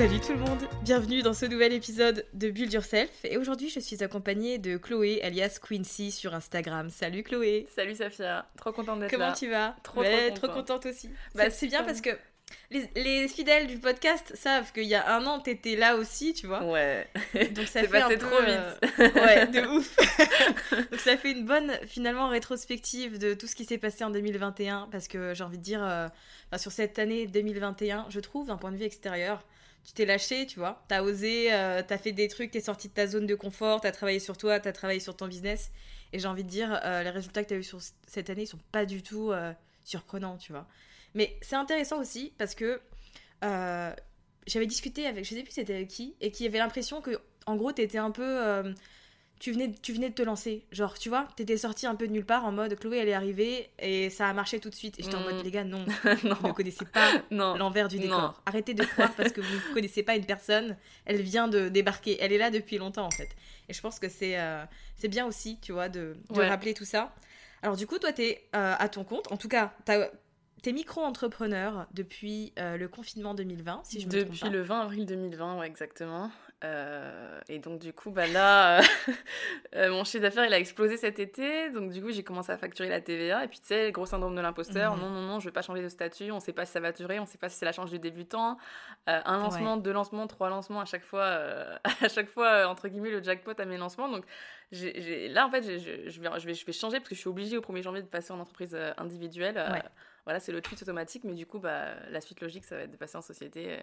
Salut tout le monde, bienvenue dans ce nouvel épisode de Build Yourself. Et aujourd'hui, je suis accompagnée de Chloé, alias Quincy, sur Instagram. Salut Chloé Salut Safia, trop contente d'être là. Comment tu vas Trop, Ouais, trop trop contente. contente aussi. Bah, Bah, c'est bien parce que les, les fidèles du podcast savent qu'il y a un an, t'étais là aussi, tu vois. Ouais. Donc ça C'est fait passé un peu, trop euh, vite. ouais, de ouf. Donc ça fait une bonne finalement rétrospective de tout ce qui s'est passé en 2021 parce que j'ai envie de dire euh, enfin, sur cette année 2021, je trouve d'un point de vue extérieur, tu t'es lâché, tu vois. T'as osé, euh, t'as fait des trucs, t'es sorti de ta zone de confort, t'as travaillé sur toi, t'as travaillé sur ton business. Et j'ai envie de dire, euh, les résultats que t'as eu sur cette année, ils sont pas du tout euh, surprenants, tu vois. Mais c'est intéressant aussi parce que j'avais discuté avec, je sais plus c'était qui, et qui avait l'impression que, en gros, t'étais un peu. Euh, tu, venais, tu venais de te lancer. Genre, tu vois, t'étais sorti un peu de nulle part en mode Chloé, elle est arrivée et ça a marché tout de suite. Et j'étais en Mm. mode, les gars, non, vous ne non. connaissez pas non. l'envers du Non. décor. Arrêtez de croire parce que vous ne connaissez pas une personne, elle vient de débarquer. Elle est là depuis longtemps en fait. Et je pense que c'est euh, c'est bien aussi, tu vois, de, de Ouais. rappeler tout ça. Alors du coup, toi, tu es à ton compte. En tout cas, t'as- t'es micro-entrepreneur depuis euh, le confinement 2020, si je me trompe Depuis pas. le 20 avril 2020, ouais, exactement. Euh, et donc, du coup, bah là, euh, mon chiffre d'affaires, il a explosé cet été. Donc, du coup, j'ai commencé à facturer la TVA. Et puis, tu sais, gros syndrome de l'imposteur. Mhm. Non, non, non, je vais pas changer de statut. On sait pas si ça va durer. On sait pas si c'est la chance du débutant. Euh, un lancement, deux lancements, trois lancements à chaque fois. à chaque fois, entre guillemets, le jackpot à mes lancements. Donc, là, en fait, je, vais, je, vais, je vais changer parce que je suis obligée au 1er janvier de passer en entreprise individuelle. Ouais. Voilà, c'est le tweet automatique. Mais du coup, bah, la suite logique, ça va être de passer en société.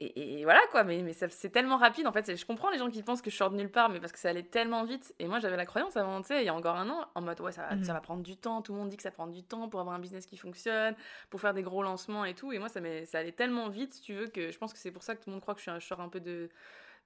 Et, et voilà quoi, mais, c'est tellement rapide en fait. Je comprends les gens qui pensent que je sors de nulle part, mais parce que ça allait tellement vite. Et moi j'avais la croyance avant, tu sais, il y a encore un an, en mode ouais, ça va, ça va prendre du temps. Tout le monde dit que ça prend du temps pour avoir un business qui fonctionne, pour faire des gros lancements et tout. Et moi ça, ça allait tellement vite, si tu veux, que je pense que c'est pour ça que tout le monde croit que je, suis un, je sors un peu de,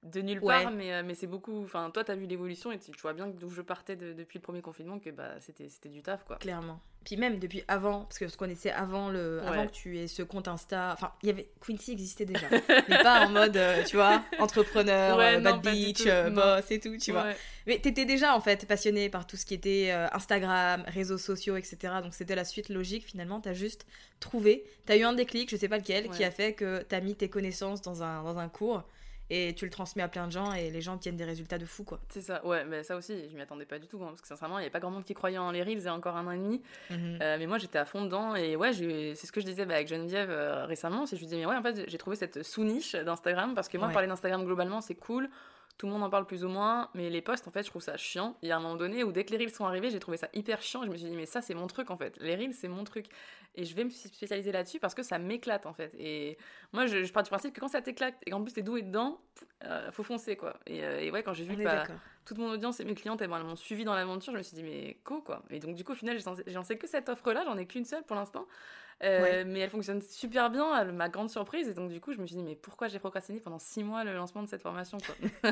de nulle Ouais. part. Mais, euh, mais c'est beaucoup. Enfin, toi t'as vu l'évolution et tu, tu vois bien d'où je partais de- depuis le premier confinement, que bah, c'était du taf quoi. Clairement. Puis même depuis avant, parce que ce qu'on connaissait avant, le, Ouais. avant que tu aies ce compte Insta, enfin, il y avait Quincy existait déjà, mais pas en mode, euh, tu vois, entrepreneur, Ouais, euh, non, bad bitch, euh, boss et tout, tu vois. Mais t'étais déjà en fait passionné par tout ce qui était Instagram, réseaux sociaux, etc. Donc c'était la suite logique finalement. T'as juste trouvé, t'as eu un déclic, je sais pas lequel, qui a fait que t'as mis tes connaissances dans un, dans un cours et tu le transmets à plein de gens et les gens obtiennent des résultats de fou quoi. C'est ça, ouais, mais ça aussi, je m'y attendais pas du tout, hein, parce que sincèrement, il n'y avait pas grand monde qui croyait en les Reels il y a encore un an et demi. Mhm. Euh, mais moi, j'étais à fond dedans. Et ouais, c'est ce que je disais bah, avec Geneviève euh, récemment. C'est que je lui disais, mais ouais, en fait, j'ai trouvé cette sous-niche d'Instagram. Parce que moi, Ouais. parler d'Instagram globalement, c'est cool. Tout le monde en parle plus ou moins. Mais les posts, en fait, je trouve ça chiant. Il y a un moment donné où, dès que les Reels sont arrivés, j'ai trouvé ça hyper chiant. Je me suis dit, mais ça, c'est mon truc, en fait. Les Reels, c'est mon truc. Et je vais me spécialiser là-dessus parce que ça m'éclate, en fait. Et moi, je, je pars du principe que quand ça t'éclate et qu'en plus, t'es doué dedans, euh, faut foncer, quoi. Et, euh, et ouais, quand j'ai vu bah, toute mon audience et mes clientes elles, m'ont suivi dans l'aventure je me suis dit mais co quoi et donc du coup au final j'ai lancé- que cette offre là j'en ai qu'une seule pour l'instant Euh, mais elle fonctionne super bien, à ma grande surprise. Et donc, du coup, je me suis dit, mais pourquoi j'ai procrastiné pendant six mois le lancement de cette formation quoi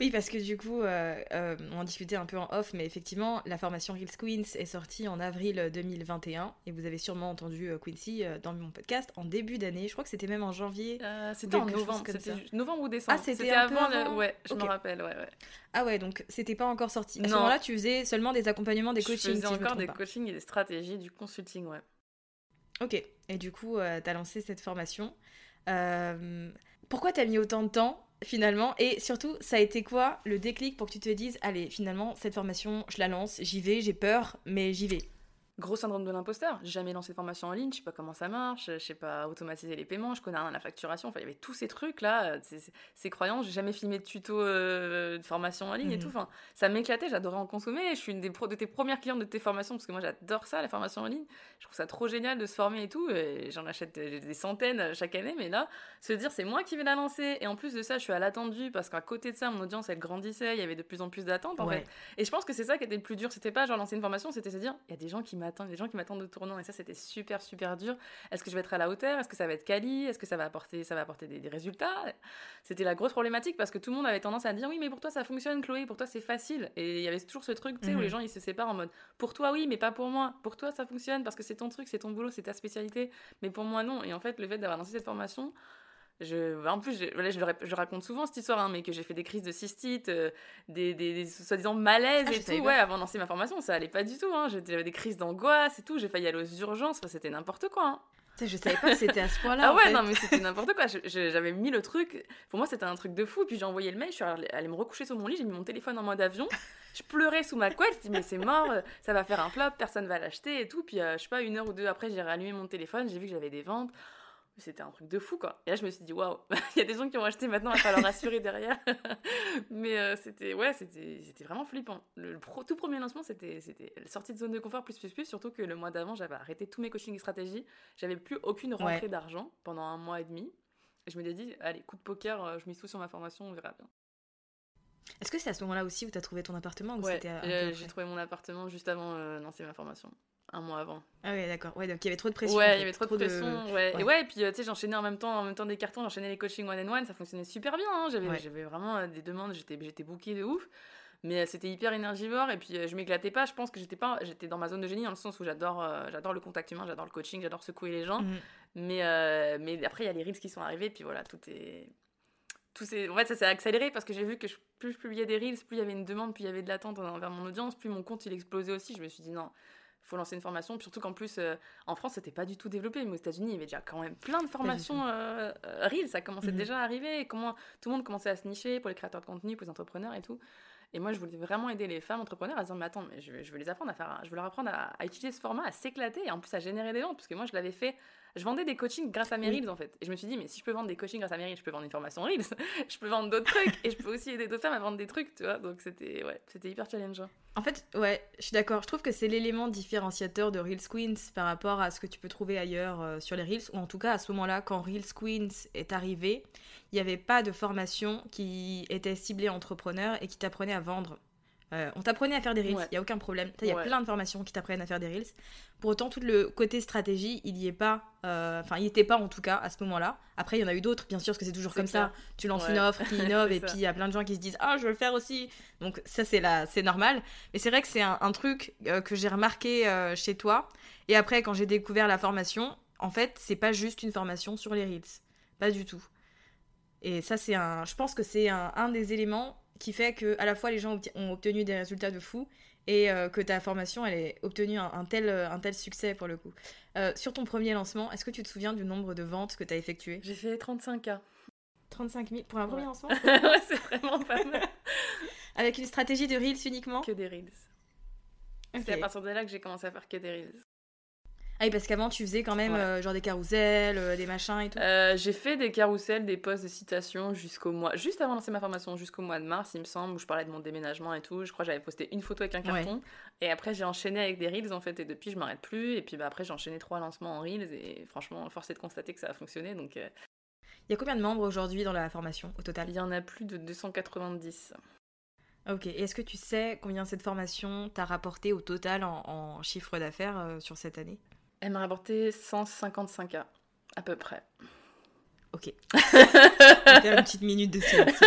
Oui, parce que du coup, euh, euh, on en discutait un peu en off, mais effectivement, la formation Reels Queens est sortie en avril 2021. Et vous avez sûrement entendu Quincy dans mon podcast en début d'année. Je crois que c'était même en janvier. c'était en novembre. C'était novembre ou décembre. Ah, c'était avant, le... Ouais, je me rappelle, ouais, ouais. Ah ouais, donc c'était pas encore sorti. À ce moment-là, tu faisais seulement des accompagnements, des coachings. Je faisais encore des coachings et des stratégies, du consulting, ouais. Ok, et du coup, euh, tu lancé cette formation. Euh, pourquoi tu as mis autant de temps finalement? Et surtout, ça a été quoi le déclic pour que tu te dises, allez, finalement, cette formation, je la lance, j'y vais, j'ai peur, mais j'y vais? Gros syndrome de l'imposteur. Jamais lancé de formation en ligne, je sais pas comment ça marche, je sais pas automatiser les paiements, je connais rien à la facturation. Enfin, il y avait tous ces trucs là, euh, ces, croyances. J'ai jamais filmé de tuto euh, de formation en ligne et tout. Mhm. Enfin, ça m'éclatait, j'adorais en consommer. Je suis une des de tes premières clientes de tes formations parce que moi j'adore ça, les formations en ligne. Je trouve ça trop génial de se former et tout. Et j'en achète des centaines chaque année, mais là, se dire c'est moi qui vais la lancer. Et en plus de ça, je suis à l'attente parce qu'à côté de ça, mon audience elle grandissait, il y avait de plus en plus d'attentes en fait. Et je pense que c'est ça qui était le plus dur. C'était pas genre lancer une formation, c'était se dire il y a des gens qui m'attendent, des gens qui m'attendent de tournant et ça c'était super super dur. Est-ce que je vais être à la hauteur? Est-ce que ça va être quali? Est-ce que ça va apporter ça va apporter des, résultats? C'était la grosse problématique parce que tout le monde avait tendance à dire oui mais pour toi ça fonctionne Chloé, pour toi c'est facile et il y avait toujours ce truc tu sais où les mhm. gens ils se séparent en mode pour toi oui mais pas pour moi. Pour toi ça fonctionne parce que c'est ton truc, c'est ton boulot, c'est ta spécialité, mais pour moi non. Et en fait le fait d'avoir lancé cette formation je, en plus, je, je, raconte souvent cette histoire, hein, mais que j'ai fait des crises de cystite, euh, des, des, soi-disant malaises ah, et tout. Ouais, avant de lancer ma formation, ça allait pas du tout. Hein. J'avais des crises d'angoisse et tout. J'ai failli aller aux urgences. c'était n'importe quoi. Hein. Je savais pas que c'était à ce point-là. ah ouais, non, mais c'était n'importe quoi. J'avais mis le truc. Pour moi, c'était un truc de fou. Puis j'ai envoyé le mail. Je suis allée me recoucher sur mon lit. J'ai mis mon téléphone en mode avion. Je pleurais sous ma couette. Je dis, mais c'est mort. Ça va faire un flop. Personne va l'acheter et tout. Puis, euh, je sais pas, une heure ou deux après, j'ai rallumé mon téléphone. J'ai vu que j'avais des ventes c'était un truc de fou quoi. Et là je me suis dit waouh, il y a des gens qui ont acheté maintenant, il va falloir assurer derrière. Mais euh, c'était ouais, c'était c'était vraiment flippant. Le tout premier lancement c'était c'était sortie de zone de confort plus plus plus surtout que le mois d'avant, j'avais arrêté tous mes coachings et stratégies, j'avais plus aucune rentrée d'argent pendant un mois et demi. Et je me dit allez, coup de poker, euh, je mise tout sur ma formation, on verra bien. Est-ce que c'est à ce moment-là aussi où tu as trouvé ton appartement Ouais, euh, j'ai trouvé mon appartement juste avant de lancer ma formation un mois avant. Ah ouais, d'accord. Ouais, donc il y avait trop de pression. Ouais, il y avait trop, de pression. Ouais. Et ouais, et puis euh, tu sais, j'enchaînais en même temps, en même temps des cartons, j'enchaînais les coachings one and one, ça fonctionnait super bien. Hein. J'avais, j'avais vraiment euh, des demandes, j'étais, j'étais bookée de ouf. Mais euh, c'était hyper énergivore et puis je m'éclatais pas. Je pense que j'étais pas, j'étais dans ma zone de génie dans le sens où j'adore, j'adore le contact humain, j'adore le coaching, j'adore secouer les gens. Mhm. Mais, mais après il y a les reels qui sont arrivés, puis voilà, tout est tout en fait, ça s'est accéléré parce que j'ai vu que plus je publiais des reels, plus il y avait une demande, plus il y avait de l'attente envers mon audience, plus mon compte il explosait aussi. Je me suis dit non, faut lancer une formation. Surtout qu'en plus, euh, en France, c'était pas du tout développé. Mais aux États-Unis, il y avait déjà quand même plein de formations euh, euh, Reels. Ça commençait mhm. déjà à arriver. comment tout le monde commençait à se nicher pour les créateurs de contenu, pour les entrepreneurs et tout. Et moi, je voulais vraiment aider les femmes entrepreneurs à se dire, mais attends, mais je, veux les apprendre à faire, je veux leur apprendre à, à utiliser ce format, à s'éclater et en plus à générer des ventes. Parce que moi, je l'avais fait je vendais des coachings grâce à mes Reels en fait. Et je me suis dit, mais si je peux vendre des coachings grâce à mes Reels, je peux vendre une formation Reels, je peux vendre d'autres trucs et je peux aussi aider d'autres femmes à vendre des trucs, tu vois. Donc c'était ouais, c'était hyper challengeant. En fait, ouais, je suis d'accord. Je trouve que c'est l'élément différenciateur de Reels Queens par rapport à ce que tu peux trouver ailleurs euh, sur les Reels, ou en tout cas à ce moment-là, quand Reels Queens est arrivé, il n'y avait pas de formation qui était ciblée entrepreneur et qui t'apprenait à vendre. Euh, on t'apprenait à faire des reels, il y a aucun problème. Il y a plein de formations qui t'apprennent à faire des reels. Pour autant, tout le côté stratégie, il y est pas. Euh, enfin, il n'y était pas en tout cas à ce moment-là. Après, il y en a eu d'autres, bien sûr, parce que c'est toujours comme ça. Tu lances une offre qui innove et puis il y a plein de gens qui se disent Ah, je veux le faire aussi. Donc, ça, c'est c'est normal. Mais c'est vrai que c'est un, truc euh, que j'ai remarqué chez toi. Et après, quand j'ai découvert la formation, en fait, c'est pas juste une formation sur les reels. Pas du tout. Et ça, c'est un. Je pense que c'est un des éléments qui fait que à la fois les gens ont obtenu des résultats de fou et euh, que ta formation elle ait obtenu un, tel, euh, un tel succès pour le coup. Euh, sur ton premier lancement, est-ce que tu te souviens du nombre de ventes que tu as effectué J'ai fait 35K. 35 000 pour un premier lancement? Ouais, c'est vraiment pas mal. Avec une stratégie de Reels uniquement? Que des Reels. C'est à partir de là que j'ai commencé à faire que des Reels. Ah oui, parce qu'avant, tu faisais quand même euh, genre des carousels, euh, des machins et tout. Euh, j'ai fait des carousels, des posts de citation jusqu'au mois, juste avant de lancer ma formation, jusqu'au mois de mars, il me semble, où je parlais de mon déménagement et tout. Je crois que j'avais posté une photo avec un carton. Et après, j'ai enchaîné avec des reels en fait. Et depuis, je m'arrête plus. Et puis bah, après, j'ai enchaîné trois lancements en reels. Et franchement, force est de constater que ça a fonctionné. Donc. Il y a combien de membres aujourd'hui dans la formation au total? Il y en a plus de 290. Ok, est-ce que tu sais combien cette formation t'a rapporté au total en, chiffre d'affaires sur cette année? Elle m'a rapporté 155K, à peu près. Ok. On va faire une petite minute de silence.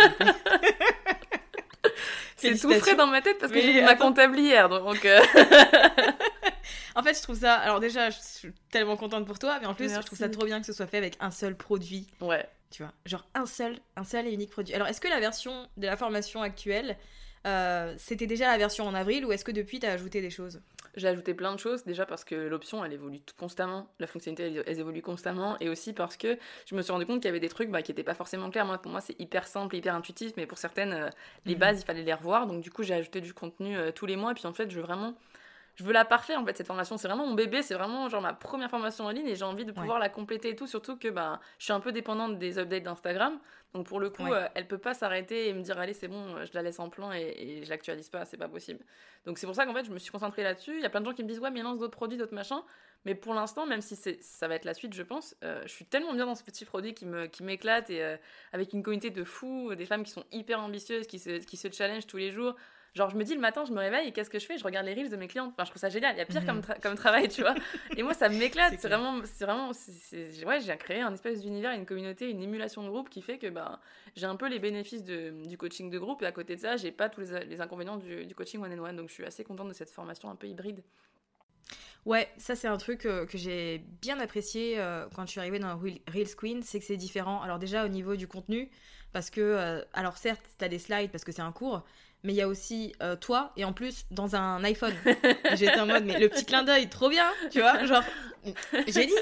C'est tout frais dans ma tête parce que j'ai ma comptable hier, donc... euh, En fait, je trouve ça. Alors, déjà, je suis tellement contente pour toi, mais en plus, je trouve ça trop bien que ce soit fait avec un seul produit. ouais. Tu vois, genre un seul, un seul et unique produit. Alors, est-ce que la version de la formation actuelle, euh, c'était déjà la version en avril ou est-ce que depuis, t'as ajouté des choses? J'ai ajouté plein de choses, déjà parce que l'option elle évolue constamment, la fonctionnalité elle, elle évolue constamment, et aussi parce que je me suis rendu compte qu'il y avait des trucs bah, qui n'étaient pas forcément clairs. Moi, pour moi, c'est hyper simple, hyper intuitif, mais pour certaines, euh, les Mhm. bases, il fallait les revoir. Donc, du coup, j'ai ajouté du contenu euh, tous les mois, et puis en fait, je veux vraiment. Je veux la parfaire en fait cette formation, c'est vraiment mon bébé, c'est vraiment genre ma première formation en ligne et j'ai envie de pouvoir la compléter et tout, surtout que bah, je suis un peu dépendante des updates d'Instagram, donc pour le coup Ouais. euh, elle peut pas s'arrêter et me dire allez c'est bon, euh, je la laisse en plan et, et je l'actualise pas, c'est pas possible. Donc c'est pour ça qu'en fait je me suis concentrée là-dessus, il y a plein de gens qui me disent ouais mais lance d'autres produits, d'autres machins, mais pour l'instant même si ça va être la suite je pense, euh, je suis tellement bien dans ce petit produit qui me qui m'éclate et euh, avec une communauté de fous, des femmes qui sont hyper ambitieuses, qui se, qui se challenge tous les jours. Genre, je me dis le matin, je me réveille et qu'est-ce que je fais? Je regarde les reels de mes clientes. Enfin, je trouve ça génial. Il y a pire Mhm. comme, tra- comme travail, tu vois. Et moi, ça m'éclate. C'est vraiment, c'est vraiment, ouais, j'ai créé un espèce d'univers, une communauté, une émulation de groupe qui fait que bah, j'ai un peu les bénéfices de, du coaching de groupe et à côté de ça, j'ai pas tous les, les inconvénients du, du coaching one on one. Donc, je suis assez contente de cette formation un peu hybride. Ouais, ça c'est un truc euh, que j'ai bien apprécié euh, quand je suis arrivée dans Reel- Reels Queen, c'est que c'est différent. Alors déjà au niveau du contenu, parce que, euh, alors certes, t'as des slides parce que c'est un cours, mais il y a aussi euh, toi, et en plus dans un iPhone. J'étais en mode, mais le petit clin d'œil, trop bien, tu vois, genre, génie.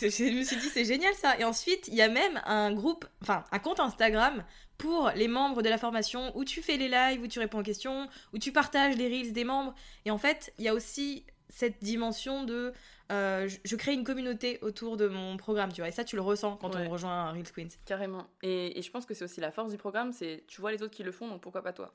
je, je me suis dit, c'est génial ça. Et ensuite, il y a même un groupe, enfin un compte Instagram pour les membres de la formation où tu fais les lives, où tu réponds aux questions, où tu partages les reels des membres. Et en fait, il y a aussi cette dimension de euh, je, je crée une communauté autour de mon programme, tu vois. Et ça, tu le ressens quand Ouais. on rejoint Reels Queens. Carrément. Et, et je pense que c'est aussi la force du programme, c'est tu vois les autres qui le font, donc pourquoi pas toi?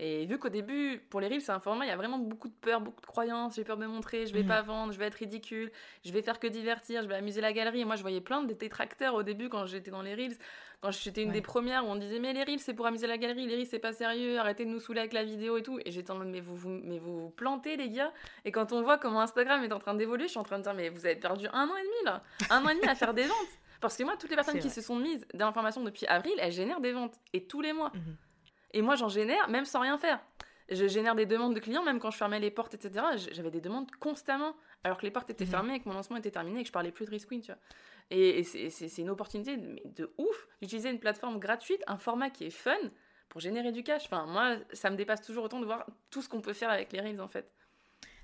Et vu qu'au début, pour les reels, c'est un format, il y a vraiment beaucoup de peur, beaucoup de croyances. J'ai peur de me montrer, je vais Mhm. pas vendre, je vais être ridicule, je vais faire que divertir, je vais amuser la galerie. Et moi, je voyais plein de détracteurs au début quand j'étais dans les reels. Quand j'étais une Ouais. des premières où on disait, mais les reels, c'est pour amuser la galerie, les reels, c'est pas sérieux, arrêtez de nous saouler avec la vidéo et tout. Et j'étais en mode, mais vous, vous, mais vous vous plantez, les gars. Et quand on voit comment Instagram est en train d'évoluer, je suis en train de dire, mais vous avez perdu un an et demi là, un an et demi à faire des ventes. Parce que moi, toutes les personnes qui se sont mises dans l'information depuis avril, elles génèrent des ventes. Et tous les mois. Mhm. Et moi, j'en génère même sans rien faire. Je génère des demandes de clients, même quand je fermais les portes, etc. J'avais des demandes constamment, alors que les portes étaient Mhm. fermées et que mon lancement était terminé et que je parlais plus de Risk Queen, tu vois. Et, et c'est- une opportunité de, de ouf d'utiliser une plateforme gratuite, un format qui est fun pour générer du cash. Enfin, moi, ça me dépasse toujours autant de voir tout ce qu'on peut faire avec les Reels, en fait.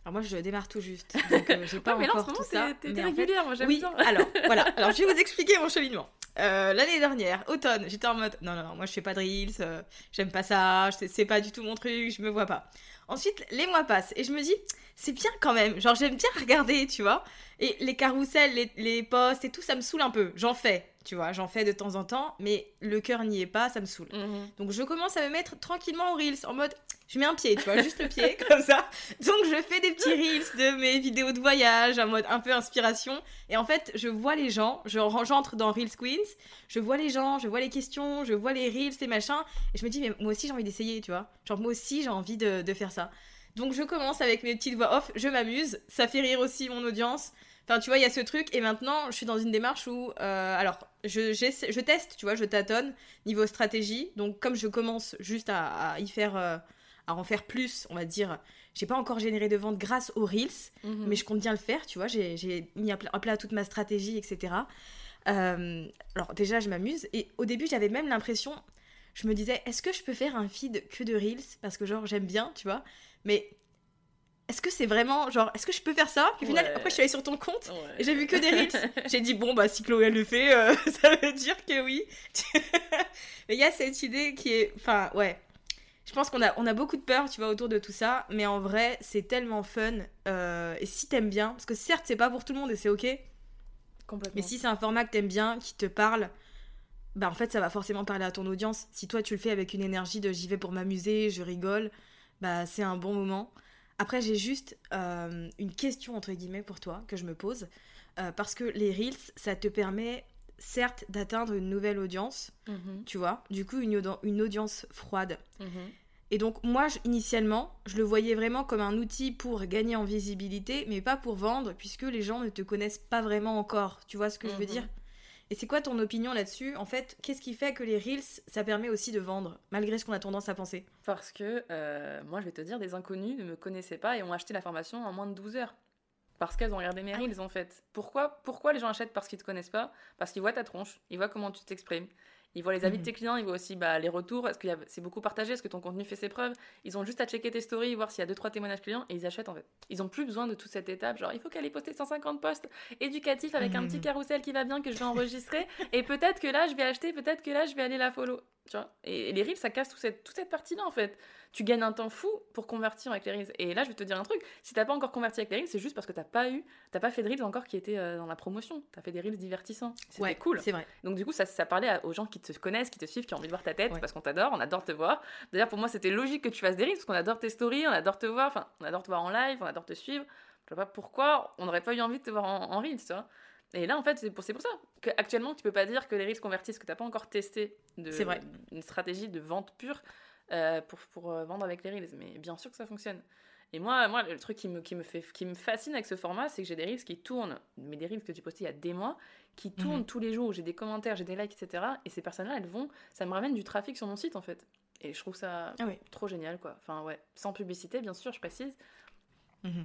Alors moi, je démarre tout juste, donc euh, j'ai pas Ouais, mais là, en ce moment, t'es- en fait- régulière, moi, j'aime Oui, bien. alors voilà. Alors je vais vous expliquer mon cheminement. Euh, L'année dernière, automne, j'étais en mode non, non, moi je fais pas de reels, euh, j'aime pas ça, c'est pas du tout mon truc, je me vois pas. Ensuite, les mois passent et je me dis c'est bien quand même, genre j'aime bien regarder, tu vois. Et les carousels, les, les posts et tout, ça me saoule un peu. J'en fais, tu vois, j'en fais de temps en temps, mais le cœur n'y est pas, ça me saoule. Mhm. Donc je commence à me mettre tranquillement en reels en mode je mets un pied, tu vois, juste le pied comme ça. Donc je fais des petits reels de mes vidéos de voyage en mode un peu inspiration et en fait, je vois les gens, j'entre dans Reels Queens, je vois les gens, je vois les questions, je vois les reels, les machins et je me dis mais moi aussi j'ai envie d'essayer, tu vois. Genre moi aussi j'ai envie de, de faire ça. Donc je commence avec mes petites voix off, je m'amuse, ça fait rire aussi mon audience. Enfin, tu vois, il y a ce truc, et maintenant, je suis dans une démarche où, euh, alors, je, teste, tu vois, je tâtonne niveau stratégie. Donc, comme je commence juste à, à y faire, euh, à en faire plus, on va dire, j'ai pas encore généré de vente grâce aux Reels, Mhm. mais je compte bien le faire, tu vois, j'ai, j'ai mis à plat, à plat toute ma stratégie, etc. Euh, alors, déjà, je m'amuse, et au début, j'avais même l'impression, je me disais, est-ce que je peux faire un feed que de Reels Parce que, genre, j'aime bien, tu vois, mais est-ce que c'est vraiment, genre, est-ce que je peux faire ça? Puis, au final, Ouais. après, je suis allée sur ton compte, Ouais. et j'ai vu que des reels. J'ai dit, bon, bah, si Chloé elle le fait, euh, ça veut dire que oui. mais il y a cette idée qui est. Enfin, ouais. Je pense qu'on a, on a beaucoup de peur, tu vois, autour de tout ça. Mais en vrai, c'est tellement fun. euh, et si t'aimes bien, parce que certes, c'est pas pour tout le monde et c'est ok. Complètement. Mais si c'est un format que t'aimes bien, qui te parle, bah en fait, ça va forcément parler à ton audience. Si toi, tu le fais avec une énergie de j'y vais pour m'amuser, je rigole, bah c'est un bon moment. Après, j'ai juste euh, une question, entre guillemets, pour toi, que je me pose. Euh, parce que les Reels, ça te permet, certes, d'atteindre une nouvelle audience, Mhm. tu vois. Du coup, une, une audience froide. Mhm. Et donc moi, je- initialement, je le voyais vraiment comme un outil pour gagner en visibilité, mais pas pour vendre, puisque les gens ne te connaissent pas vraiment encore. Tu vois ce que je veux Mhm. dire? Et c'est quoi ton opinion là-dessus? En fait, qu'est-ce qui fait que les Reels, ça permet aussi de vendre, malgré ce qu'on a tendance à penser? Parce que, euh, moi, je vais te dire, des inconnus ne me connaissaient pas et ont acheté la formation en moins de 12 heures. Parce qu'elles ont regardé mes reels, en fait. Pourquoi, pourquoi les gens achètent? Parce qu'ils te connaissent pas Parce qu'ils voient ta tronche, ils voient comment tu t'exprimes. Ils voient les avis de tes clients, ils voient aussi bah, les retours, est-ce que c'est beaucoup partagé, est-ce que ton contenu fait ses preuves? Ils ont juste à checker tes stories, voir s'il y a 2-3 témoignages clients et ils achètent en fait. Ils ont plus besoin de toute cette étape, genre il faut qu'elle ait posté 150 posts éducatifs avec un Mhm. petit carrousel qui va bien que je vais enregistrer et peut-être que là je vais acheter, peut-être que là je vais aller la follow. Tu vois et, et les reels ça casse toute cette, toute cette partie-là en fait. Tu gagnes un temps fou pour convertir avec les reels. Et là je vais te dire un truc, si t'as pas encore converti avec les reels, c'est juste parce que t'as pas eu, t'as pas fait de reels encore qui étaient euh, dans la promotion. T'as fait des reels divertissants. C'était cool. C'est vrai. Donc du coup, ça, ça parlait à- aux gens qui te connaissent, qui te suivent, qui ont envie de voir ta tête, Ouais. parce qu'on t'adore, on adore te voir. D'ailleurs, pour moi, c'était logique que tu fasses des reels, parce qu'on adore tes stories, on adore te voir, enfin, on adore te voir en live, on adore te suivre. Je vois pas pourquoi on n'aurait pas eu envie de te voir en, en reels, tu vois. Et là, en fait, c'est pour, ça qu'actuellement, tu peux pas dire que les reels convertissent, que t'as pas encore testé de, vrai. une stratégie de vente pure euh, pour, pour euh, vendre avec les reels. Mais bien sûr que ça fonctionne. Et moi, moi le truc qui me, qui, me fait, qui me fascine avec ce format, c'est que j'ai des reels qui tournent, mais des reels que j'ai postés il y a des mois, qui tournent Mhm. tous les jours, j'ai des commentaires, j'ai des likes, etc. Et ces personnes-là, elles vont, ça me ramène du trafic sur mon site en fait. Et je trouve ça Ah trop génial, quoi. Enfin, ouais, sans publicité, bien sûr, je précise. Mhm.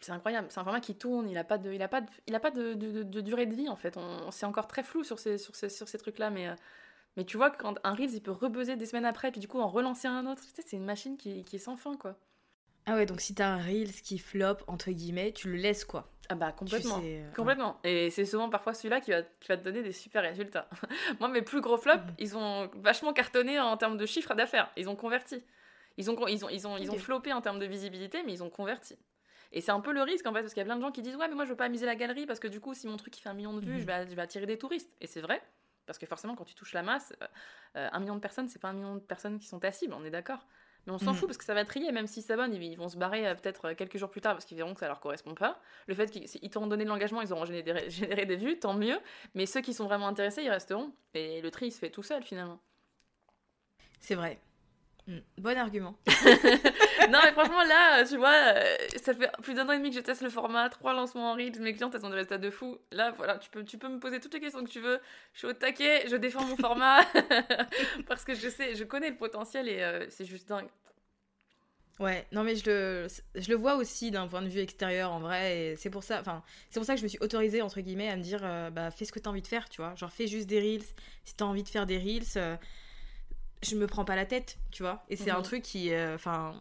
C'est incroyable, c'est un format qui tourne, il a pas de, il a pas de, il a pas de, de- de- de durée de vie en fait. On, c'est encore très flou sur ces, sur ces, sur ces trucs-là, mais, euh, mais tu vois, quand un Reels il peut rebuzzer des semaines après, puis du coup en relancer un autre, tu sais, c'est une machine qui, qui est sans fin quoi. Ah ouais, donc si t'as un Reels qui flop, entre guillemets, tu le laisses quoi. Ah bah complètement. Tu sais, euh, Complètement. Et c'est souvent parfois celui-là qui va, qui va te donner des super résultats. Moi, mes plus gros flops, Mhm. ils ont vachement cartonné en termes de chiffre d'affaires. Ils ont converti. Ils ont, ils ont, ils ont, ils ont Ok. floppé en termes de visibilité, mais ils ont converti. Et c'est un peu le risque en fait, parce qu'il y a plein de gens qui disent Ouais, mais moi je veux pas amuser la galerie parce que du coup, si mon truc il fait un million de vues, Mhm. je, vais, je vais attirer des touristes. Et c'est vrai, parce que forcément, quand tu touches la masse, euh, euh, un million de personnes, c'est pas un million de personnes qui sont ta cible, on est d'accord. Mais on s'en Mhm. fout parce que ça va trier, même s'ils s'abonnent, ils, ils vont se barrer euh, peut-être quelques jours plus tard parce qu'ils verront que ça leur correspond pas. Le fait qu'ils ils t'auront donné de l'engagement, ils auront généré, généré des vues, tant mieux. Mais ceux qui sont vraiment intéressés, ils resteront. Et le tri, il se fait tout seul finalement. C'est vrai. Mm. Bon argument. non, mais franchement, là, euh, tu vois, euh, ça fait plus d'un an et demi que je teste le format, trois lancements en Reels, mes clientes, elles ont des résultats de fou. Là, voilà, tu peux, tu peux me poser toutes les questions que tu veux. Je suis au taquet, je défends mon format parce que je sais, je connais le potentiel et euh, c'est juste dingue. Ouais, non mais je le, je le vois aussi d'un point de vue extérieur en vrai, et c'est pour ça, enfin, c'est pour ça que je me suis autorisée entre guillemets à me dire, euh, bah fais ce que t'as envie de faire, tu vois, genre fais juste des reels, si t'as envie de faire des reels, euh, je me prends pas la tête, tu vois, et c'est un Mhm. truc qui, euh, enfin,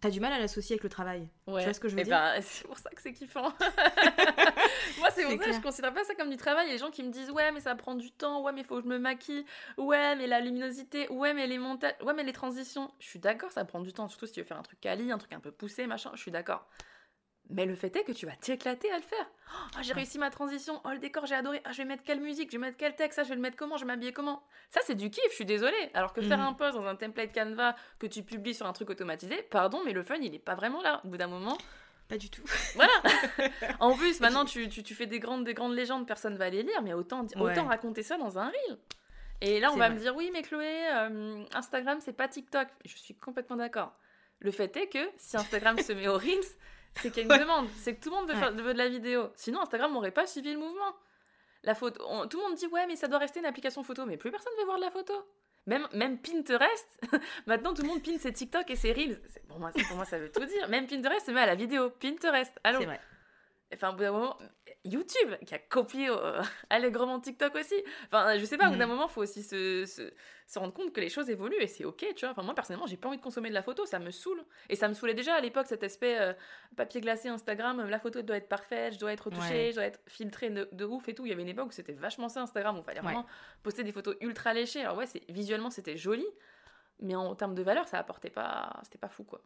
t'as du mal à l'associer avec le travail, Ouais. tu vois ce que je veux Eh dire ben, c'est pour ça que c'est kiffant. Moi, c'est pour ça que je considère pas ça comme du travail. Les gens qui me disent ouais, mais ça prend du temps. Ouais, mais faut que je me maquille. Ouais, mais la luminosité. Ouais, mais les montages. Ouais, mais les transitions. Je suis d'accord, ça prend du temps. Surtout si tu veux faire un truc quali, un truc un peu poussé, machin. Je suis d'accord. Mais le fait est que tu vas t'éclater à le faire. Oh, j'ai réussi ma transition. Oh, le décor, j'ai adoré. Ah, je vais mettre quelle musique? Je vais mettre quel texte? Ça, je vais le mettre comment? Je vais m'habiller comment? Ça, c'est du kiff, je suis désolée. Alors que faire Mhm. un post dans un template Canva que tu publies sur un truc automatisé, pardon, mais le fun, il est pas vraiment là. Au bout d'un moment, Pas du tout. voilà. en plus, maintenant, tu, tu, tu fais des grandes, des grandes légendes, personne va les lire, mais autant, Ouais. autant raconter ça dans un reel. Et là, on va vrai. me dire, oui, mais Chloé, euh, Instagram, c'est pas TikTok. Je suis complètement d'accord. Le fait est que si Instagram se met au reels, c'est qu'il y a une demande. C'est que tout le monde veut, Ouais. faire, veut de la vidéo. Sinon, Instagram n'aurait pas suivi le mouvement. La photo, on- tout le monde dit, ouais, mais ça doit rester une application photo. Mais plus personne veut voir de la photo. Même, même Pinterest, maintenant tout le monde pine ses TikTok et ses Reels. C'est- Pour moi, c'est- pour moi, ça veut tout dire. Même Pinterest se met à la vidéo. Pinterest, allô C'est vrai. Enfin, au bout d'un moment, YouTube, qui a copié euh, allègrement TikTok aussi. Enfin, je sais pas, au bout d'un Mhm. moment, faut aussi se, se, se rendre compte que les choses évoluent et c'est ok, tu vois. Enfin, moi, personnellement, j'ai pas envie de consommer de la photo, ça me saoule. Et ça me saoulait déjà à l'époque, cet aspect euh, papier glacé Instagram, euh, la photo doit être parfaite, je dois être retouchée, Ouais. je dois être filtrée de, de ouf et tout. Il y avait une époque où c'était vachement ça, Instagram, où il fallait Ouais. vraiment poster des photos ultra léchées. Alors, ouais, visuellement, c'était joli, mais en, termes de valeur, ça apportait pas. C'était pas fou, quoi.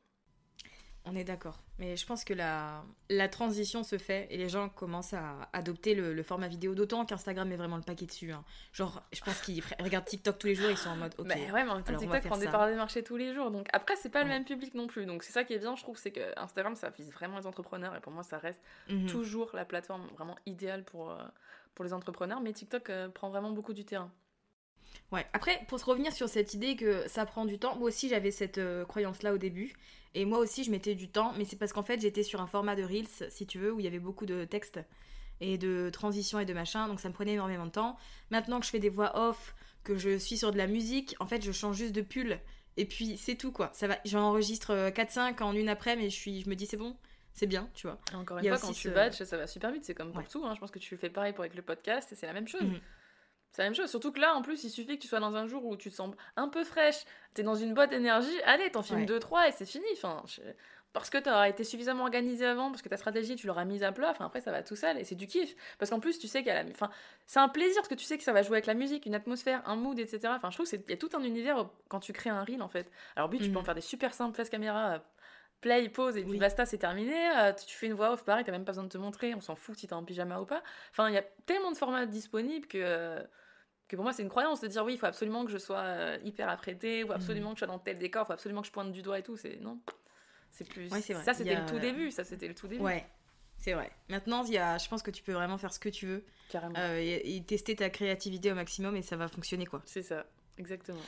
On est d'accord. Mais je pense que la, la transition se fait et les gens commencent à adopter le, le format vidéo, d'autant qu'Instagram met vraiment le paquet dessus. hein. Genre, je pense qu'ils regardent TikTok tous les jours, ils sont en mode, ok. Bah ouais, mais en même temps, TikTok prend des parts des marchés tous les jours. Donc après, c'est pas le même public non plus. Donc c'est ça qui est bien, je trouve, c'est que Instagram, ça vise vraiment les entrepreneurs. Et pour moi, ça reste Mhm. toujours la plateforme vraiment idéale pour, euh, pour les entrepreneurs. Mais TikTok euh, prend vraiment beaucoup du terrain. Ouais. Après, pour se revenir sur cette idée que ça prend du temps, moi aussi j'avais cette euh, croyance-là au début. Et moi aussi je mettais du temps, mais c'est parce qu'en fait j'étais sur un format de Reels, si tu veux, où il y avait beaucoup de textes et de transitions et de machin, donc ça me prenait énormément de temps. Maintenant que je fais des voix off, que je suis sur de la musique, en fait je change juste de pull. Et puis c'est tout quoi. Ça va, j'enregistre 4-5 en une après, mais je, suis, je me dis c'est bon, c'est bien, tu vois. Encore une fois, quand tu ce- batches, ça va super vite. C'est comme pour Ouais. tout. hein. Je pense que tu fais pareil pour avec le podcast et c'est la même chose. Mhm. C'est la même chose. Surtout que là, en plus, il suffit que tu sois dans un jour où tu te sens un peu fraîche, t'es dans une boîte énergie, allez, t'en filmes Ouais. deux, trois et c'est fini. Enfin, je- Parce que t'auras été suffisamment organisé avant, parce que ta stratégie, tu l'auras mise à plat, enfin, après, ça va tout seul et c'est du kiff. Parce qu'en plus, tu sais qu'il y a la... Enfin, c'est un plaisir, parce que tu sais que ça va jouer avec la musique, une atmosphère, un mood, etc. Enfin, je trouve qu'il y a tout un univers quand tu crées un reel, en fait. Alors, oui, tu peux Mhm. en faire des super simples face caméra, euh, play, pause, et puis Oui. basta, c'est terminé. Euh, tu fais une voix off, pareil, t'as même pas besoin de te montrer, on s'en fout si t'es en pyjama ou pas. Enfin, il y a tellement de formats disponibles que, euh, que pour moi, c'est une croyance de dire oui, il faut absolument que je sois euh, hyper apprêtée, il faut absolument que je sois dans tel décor, il faut absolument que je pointe du doigt et tout. C'est non. C'est plus. Ouais, vrai. Ça, c'était a- le tout début. Ça, c'était le tout début. Ouais, c'est vrai. Maintenant, il y a, je pense que tu peux vraiment faire ce que tu veux Carrément. euh, et, et tester ta créativité au maximum et ça va fonctionner quoi. C'est ça. Exactement.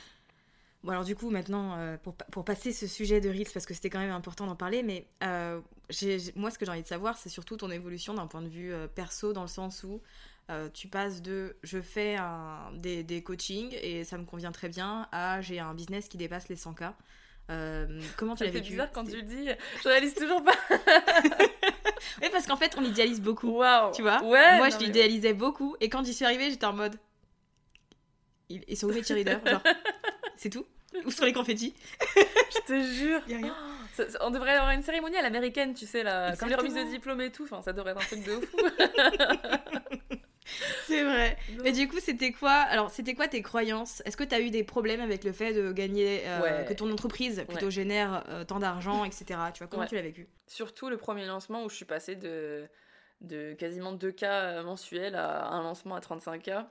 Bon alors du coup maintenant euh, pour, pour passer ce sujet de Reels parce que c'était quand même important d'en parler mais euh, moi ce que j'ai envie de savoir c'est surtout ton évolution d'un point de vue perso dans le sens où euh, tu passes de je fais un- des, des coachings et ça me convient très bien à j'ai un business qui dépasse les 100K. Euh, comment tu l'as fait vécu bizarre quand tu le dis. Je réalise toujours pas. Oui parce qu'en fait on idéalise beaucoup. Waouh. Tu vois Ouais. Moi non, je l'idéalisais beaucoup et quand j'y suis arrivée j'étais en mode ils, ils sont où mes cheerleaders Genre, c'est tout? Où sont les confettis? Je te jure. Y a rien. On devrait avoir une cérémonie à l'américaine, tu sais, là, comme les remises de Exactement. diplôme et tout. Enfin, ça devrait être un truc de fou. C'est vrai. Mais du coup, c'était quoi Alors, c'était quoi tes croyances? Est-ce que tu as eu des problèmes avec le fait de gagner, euh, Ouais. que ton entreprise plutôt Ouais. génère euh, tant d'argent, etc. Tu vois, comment Ouais. tu l'as vécu? Surtout le premier lancement où je suis passée de, de quasiment 2K mensuels à un lancement à 35K.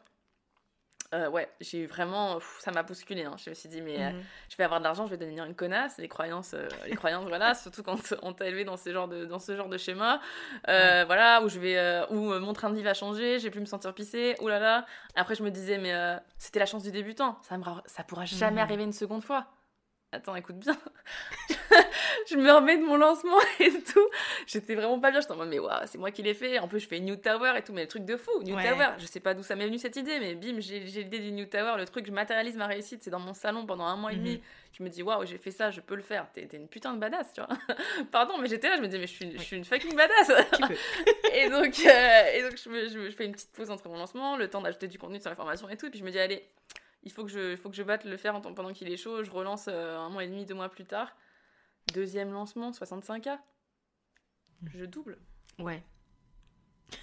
Euh, ouais, j'ai eu vraiment. pff, ça m'a bousculé. hein. Je me suis dit, mais euh, Mhm. je vais avoir de l'argent, je vais devenir une connasse. Les croyances, euh, les croyances voilà, surtout quand on t'a élevé dans ce genre de, dans ce genre de schéma. Voilà, où, je vais, où mon train de vie va changer, je vais plus me sentir pisser. Ouh là là. Après, je me disais, mais c'était la chance du débutant. Ça, me, ça pourra jamais Mhm. arriver une seconde fois. Attends, écoute bien. je me remets de mon lancement et tout. J'étais vraiment pas bien. J'étais en mode, mais waouh, c'est moi qui l'ai fait. En plus, je fais New Tower et tout, mais le truc de fou. New Ouais. Tower, je sais pas d'où ça m'est venu cette idée, mais bim, j'ai l'idée du New Tower. Le truc, je matérialise ma réussite. C'est dans mon salon pendant un mois et demi. Mhm. Je me dis, waouh, j'ai fait ça, je peux le faire. T'es une putain de badass, tu vois. Pardon, mais j'étais là, je me dis, mais je suis, je suis une fucking badass. Et donc, euh, et donc je, me- je me- je fais une petite pause entre mon lancement, le temps d'ajouter du contenu sur la formation et tout. Et puis je me dis, allez, il faut que je, il faut que je batte le temps- pendant qu'il est chaud. Je relance euh, un mois et demi, deux mois plus tard. Deuxième lancement, 65K. Je double. Ouais.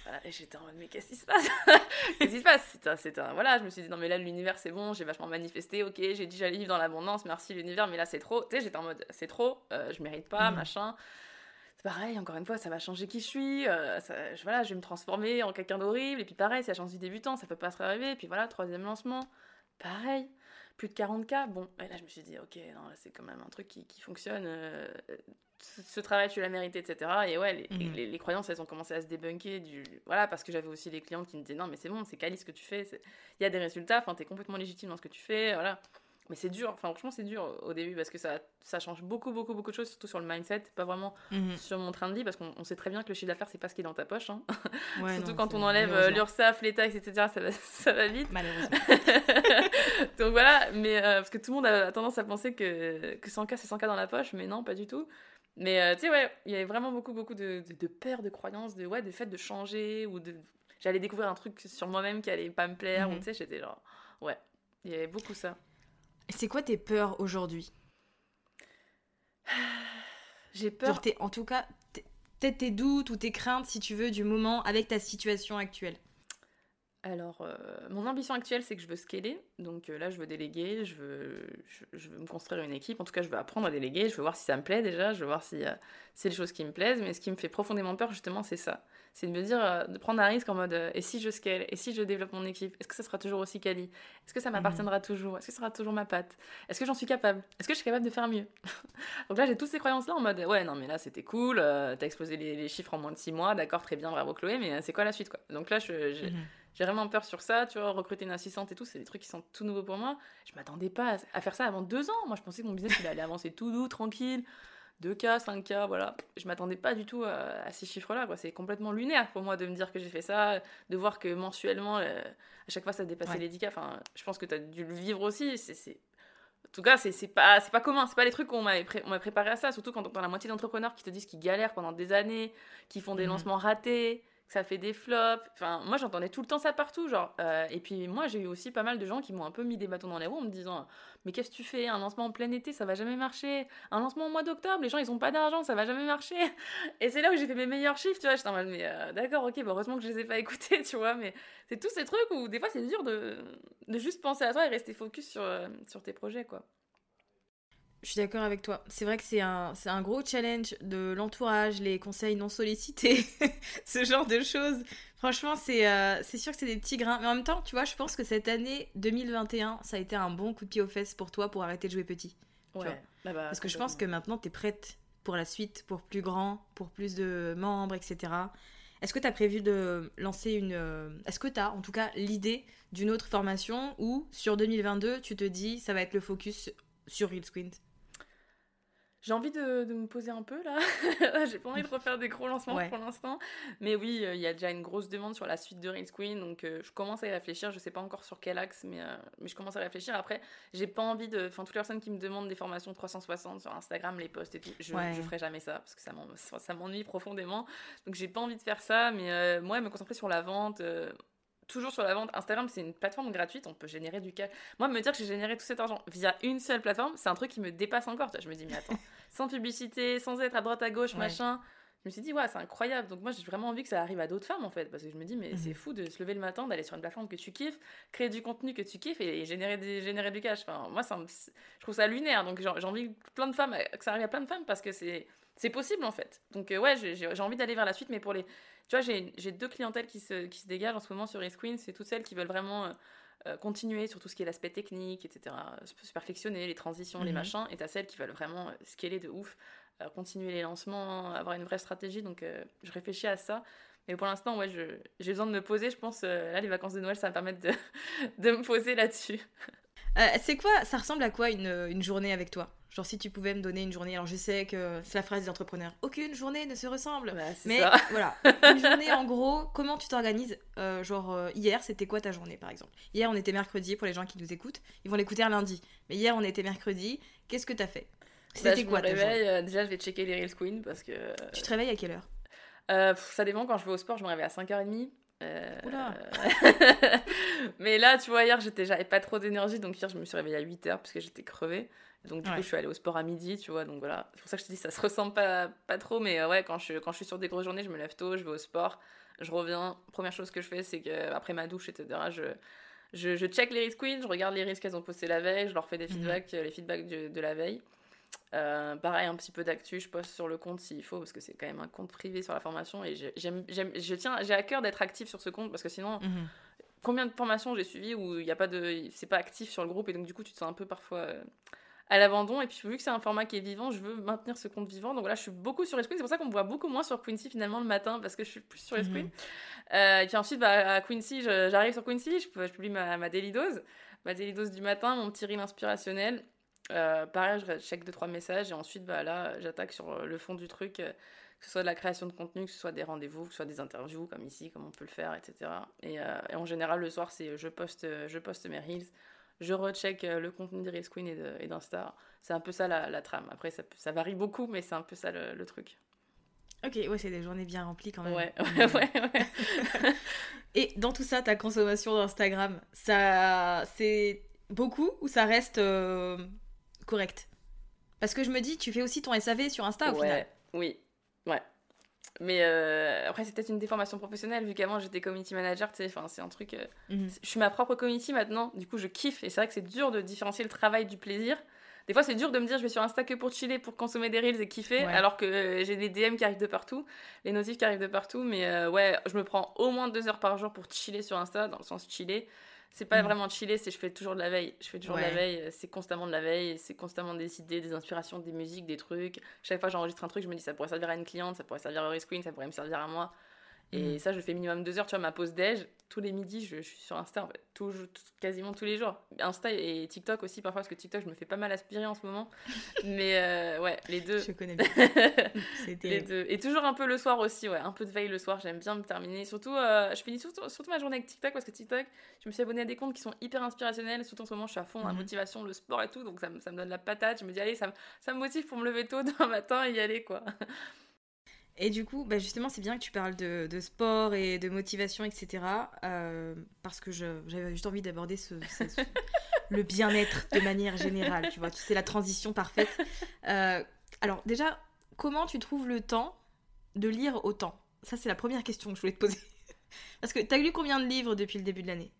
Voilà, j'étais en mode, mais qu'est-ce qui se passe? Qu'est-ce qui se passe? C'est un, c'est un- Voilà, je me suis dit, non, mais là, l'univers, c'est bon, j'ai vachement manifesté, ok, j'ai dit, j'allais vivre dans l'abondance, merci l'univers, mais là, c'est trop. Tu sais, j'étais en mode, c'est trop, euh, je mérite pas, Mhm. machin. C'est pareil, encore une fois, ça va changer qui je suis, euh, ça- je, voilà, je vais me transformer en quelqu'un d'horrible, et puis pareil, c'est la chance du débutant, ça peut pas se arriver, et puis voilà, troisième lancement, pareil, plus de 40K, bon, et là, je me suis dit, ok, non, c'est quand même un truc qui, qui fonctionne, euh, ce, ce travail, tu l'as mérité, etc. Et ouais, les, Mhm. les- les croyances, elles ont commencé à se débunker. Du... Voilà, parce que j'avais aussi des clientes qui me disaient non, mais c'est bon, c'est quali ce que tu fais, il y a des résultats, enfin, t'es complètement légitime dans ce que tu fais, voilà. Mais c'est dur, enfin, franchement, c'est dur au début parce que ça, ça change beaucoup, beaucoup, beaucoup de choses, surtout sur le mindset, pas vraiment Mhm. sur mon train de vie, parce qu'on on sait très bien que le chiffre d'affaires, c'est pas ce qui est dans ta poche. hein. Ouais, surtout non, quand on enlève euh, l'URSSAF, les taxes, etc., ça va, ça va vite. Malheureusement. Donc voilà, mais euh, parce que tout le monde a tendance à penser que, que 100K c'est 100K dans la poche, mais non, pas du tout. Mais euh, tu sais, ouais, il y avait vraiment beaucoup, beaucoup de, de, de peurs, de croyances, de, ouais, de fait de changer, ou de. J'allais découvrir un truc sur moi-même qui allait pas me plaire, ou Mhm. tu sais, j'étais genre. Ouais, il y avait beaucoup ça. C'est quoi tes peurs aujourd'hui? J'ai peur. Genre, t'es- en tout cas, t'es- peut-être tes doutes ou tes craintes, si tu veux, du moment avec ta situation actuelle. Alors, euh, mon ambition actuelle, c'est que je veux scaler. Donc euh, là, je veux déléguer, je veux, je, je veux me construire une équipe. En tout cas, je veux apprendre à déléguer. Je veux voir si ça me plaît déjà. Je veux voir si euh, c'est les choses qui me plaisent. Mais ce qui me fait profondément peur, justement, c'est ça. C'est de me dire, de prendre un risque en mode, et si je scale Et si je développe mon équipe Est-ce que ça sera toujours aussi quali? Est-ce que ça m'appartiendra toujours? Est-ce que ça sera toujours ma patte? Est-ce que j'en suis capable? Est-ce que je suis capable de faire mieux? Donc là, j'ai toutes ces croyances-là en mode, ouais, non, mais là, c'était cool. T'as explosé les, les chiffres en moins de 6 mois. D'accord, très bien, bravo Chloé. Mais c'est quoi la suite, quoi? Donc là, je, Mhm. J'ai vraiment peur sur ça, tu vois, recruter une assistante et tout, c'est des trucs qui sont tout nouveaux pour moi. Je m'attendais pas à faire ça avant deux ans. Moi, je pensais que mon business, il allait avancer tout doux, tranquille. 2K, 5K, voilà. Je m'attendais pas du tout à, ces chiffres-là, quoi. C'est complètement lunaire pour moi de me dire que j'ai fait ça, de voir que mensuellement, euh, à chaque fois, ça dépassait les 10K. Enfin, je pense que tu as dû le vivre aussi. C'est, En tout cas, c'est pas, pas commun. C'est pas les trucs qu'on m'a préparé à ça. Surtout quand on a la moitié d'entrepreneurs qui te disent qu'ils galèrent pendant des années, qui font des mhm. lancements ratés, ça fait des flops. Enfin, moi, j'entendais tout le temps ça partout, genre. Euh, et puis, moi, j'ai eu aussi pas mal de gens qui m'ont un peu mis des bâtons dans les roues en me disant Mais qu'est-ce que tu fais? Un lancement en plein été, ça va jamais marcher. Un lancement au mois d'octobre, les gens, ils ont pas d'argent, ça va jamais marcher. Et c'est là où j'ai fait mes meilleurs chiffres, tu vois. J'étais en mode Mais euh, d'accord, ok, bah, heureusement que je les ai pas écoutés, tu vois. Mais c'est tous ces trucs où, des fois, c'est dur de, de juste penser à toi et rester focus sur, euh, sur tes projets, quoi. Je suis d'accord avec toi. C'est vrai que c'est un, c'est un gros challenge de l'entourage, les conseils non sollicités, ce genre de choses. Franchement, c'est, euh, c'est sûr que c'est des petits grains. Mais en même temps, tu vois, je pense que cette année 2021, ça a été un bon coup de pied aux fesses pour toi pour arrêter de jouer petit. Ouais. Bah, bah, Parce que je pense que maintenant, tu es prête pour la suite, pour plus grand, pour plus de membres, etc. Est-ce que tu as prévu de lancer une... Euh, est-ce que tu as en tout cas l'idée d'une autre formation ou sur 2022, tu te dis ça va être le focus sur Real Squint? J'ai envie de, de, me poser un peu là. j'ai pas envie de refaire des gros lancements pour l'instant. Mais oui, euh, il y a déjà une grosse demande sur la suite de Race Queen. Donc euh, je commence à y réfléchir. Je sais pas encore sur quel axe, mais, euh, mais je commence à réfléchir. Après, j'ai pas envie de. Enfin, toutes les personnes qui me demandent des formations 360 sur Instagram, les posts et tout, je, je ferai jamais ça parce que ça m'ennuie profondément. Donc j'ai pas envie de faire ça. Mais moi, me concentrer sur la vente toujours sur la vente. Instagram, c'est une plateforme gratuite, on peut générer du cash. Moi, me dire que j'ai généré tout cet argent via une seule plateforme, c'est un truc qui me dépasse encore. Je me dis, mais attends, sans publicité, sans être à droite à gauche, machin. Je me suis dit, ouais, c'est incroyable. Donc, moi, j'ai vraiment envie que ça arrive à d'autres femmes, en fait. Parce que je me dis, mais c'est mhm. fou de se lever le matin, d'aller sur une plateforme que tu kiffes, créer du contenu que tu kiffes et, générer, des, générer du cash. Enfin, moi, ça je trouve ça lunaire. Donc, j'ai envie plein de femmes, que ça arrive à plein de femmes parce que c'est c'est possible, en fait. Donc, euh, ouais, j'ai envie d'aller vers la suite, mais pour les tu vois, j'ai deux clientèles qui se, qui se dégagent en ce moment sur Queen. C'est toutes celles qui veulent vraiment euh, euh, continuer sur tout ce qui est l'aspect technique, etc. Se perfectionner, les transitions, les mhm. machins. Et t'as celles qui veulent vraiment euh, scaler de ouf, continuer les lancements, avoir une vraie stratégie. Donc, je réfléchis à ça. Mais pour l'instant, ouais, j'ai besoin de me poser. Je pense, là, les vacances de Noël, ça va me permettre de, de me poser là-dessus. C'est quoi, ça ressemble à quoi une, une journée avec toi? Genre si tu pouvais me donner une journée, alors je sais que c'est la phrase des entrepreneurs, aucune journée ne se ressemble. Bah, mais voilà, une journée en gros, comment tu t'organises? Euh, Genre euh, hier, c'était quoi ta journée par exemple? Hier on était mercredi pour les gens qui nous écoutent, ils vont l'écouter un lundi. Mais hier on était mercredi, qu'est-ce que t'as fait? Bah, C'était quoi ta réveille, euh, Déjà je vais checker les Reels Queen parce que... Tu te réveilles à quelle heure? Ça dépend, quand je vais au sport je me réveille à 5h30. mais là, tu vois, hier, j'avais pas trop d'énergie, donc hier, je me suis réveillée à 8h parce que j'étais crevée. Donc, du coup, je suis allée au sport à midi, tu vois. Donc, voilà. C'est pour ça que je te dis, ça se ressemble pas, pas trop. Mais euh, ouais, quand je, quand je suis sur des grosses journées, je me lève tôt, je vais au sport, je reviens. Première chose que je fais, c'est que après ma douche, etc., je, je, je check les risques queens, je regarde les risques qu'elles ont postés la veille, je leur fais des mhm. feedbacks, les feedbacks de, la veille. Euh, pareil, un petit peu d'actu, je poste sur le compte s'il faut, parce que c'est quand même un compte privé sur la formation. Et j'aime, je tiens, j'ai à cœur d'être actif sur ce compte, parce que sinon, mhm. combien de formations j'ai suivies où il n'y a pas de. C'est pas actif sur le groupe, et donc du coup, tu te sens un peu parfois. Euh, à l'abandon. Et puis, vu que c'est un format qui est vivant, je veux maintenir ce compte vivant. Donc voilà, je suis beaucoup sur Esqueen. C'est pour ça qu'on me voit beaucoup moins sur Quincy finalement le matin parce que je suis plus sur Esqueen. Mhm. Euh, et puis ensuite, bah, à Quincy, j'arrive sur Quincy, je, publie ma, ma daily dose. Ma daily dose du matin, mon petit reel inspirationnel. Euh, pareil, je check deux trois messages et ensuite bah, là j'attaque sur le fond du truc, euh, que ce soit de la création de contenu, que ce soit des rendez-vous, que ce soit des interviews comme ici, comme on peut le faire, etc. Et, et en général le soir c'est je poste je poste mes reels, je recheck euh, le contenu de Queen et d'Insta. C'est un peu ça la, trame. Après, ça, ça, varie beaucoup, mais c'est un peu ça le, truc. Ok, ouais, c'est des journées bien remplies quand même. Ouais, ouais, ouais. ouais. et dans tout ça, ta consommation d'Instagram, ça, c'est beaucoup ou ça reste euh, correct Parce que je me dis, tu fais aussi ton SAV sur Insta au final. Oui, ouais. Mais euh, après, c'est peut-être une déformation professionnelle, vu qu'avant j'étais community manager, tu sais, enfin, c'est un truc. Euh, mhm. Je suis ma propre community maintenant, du coup, je kiffe, et c'est vrai que c'est dur de différencier le travail du plaisir. Des fois, c'est dur de me dire je vais sur Insta que pour chiller, pour consommer des reels et kiffer, alors que euh, j'ai des DM qui arrivent de partout, les notifs qui arrivent de partout, mais ouais, je me prends au moins deux heures par jour pour chiller sur Insta, dans le sens chiller c'est pas mm. vraiment chiller, c'est je fais toujours de la veille. Je fais toujours de la veille, euh, c'est constamment de la veille, c'est constamment des idées, des inspirations, des musiques, des trucs. Chaque fois j'enregistre un truc, je me dis ça pourrait servir à une cliente, ça pourrait servir à Screen, ça pourrait me servir à moi. Et mm. ça, je fais minimum deux heures, tu vois, ma pause déj. tous les midis, je, suis sur Insta, en fait, quasiment tous les jours. Insta et TikTok aussi, parfois, parce que TikTok, je me fais pas mal aspirer en ce moment. Mais euh, ouais, les deux. Je connais bien. les deux. Et toujours un peu le soir aussi, ouais, un peu de veille le soir, j'aime bien me terminer. Surtout, euh, je finis surtout, surtout, ma journée avec TikTok, parce que TikTok, je me suis abonnée à des comptes qui sont hyper inspirationnels. Surtout en ce moment, je suis à fond dans la mhm. motivation, le sport et tout, donc ça, ça, me donne la patate. Je me dis, allez, ça, ça me motive pour me lever tôt d'un matin et y aller, quoi. Et du coup, bah justement, c'est bien que tu parles de, sport et de motivation, etc. Euh, parce que j'avais juste envie d'aborder ce, le bien-être de manière générale. Tu vois, c'est la transition parfaite. Euh, alors, déjà, comment tu trouves le temps de lire autant? Ça, c'est la première question que je voulais te poser. Parce que tu as lu combien de livres depuis le début de l'année?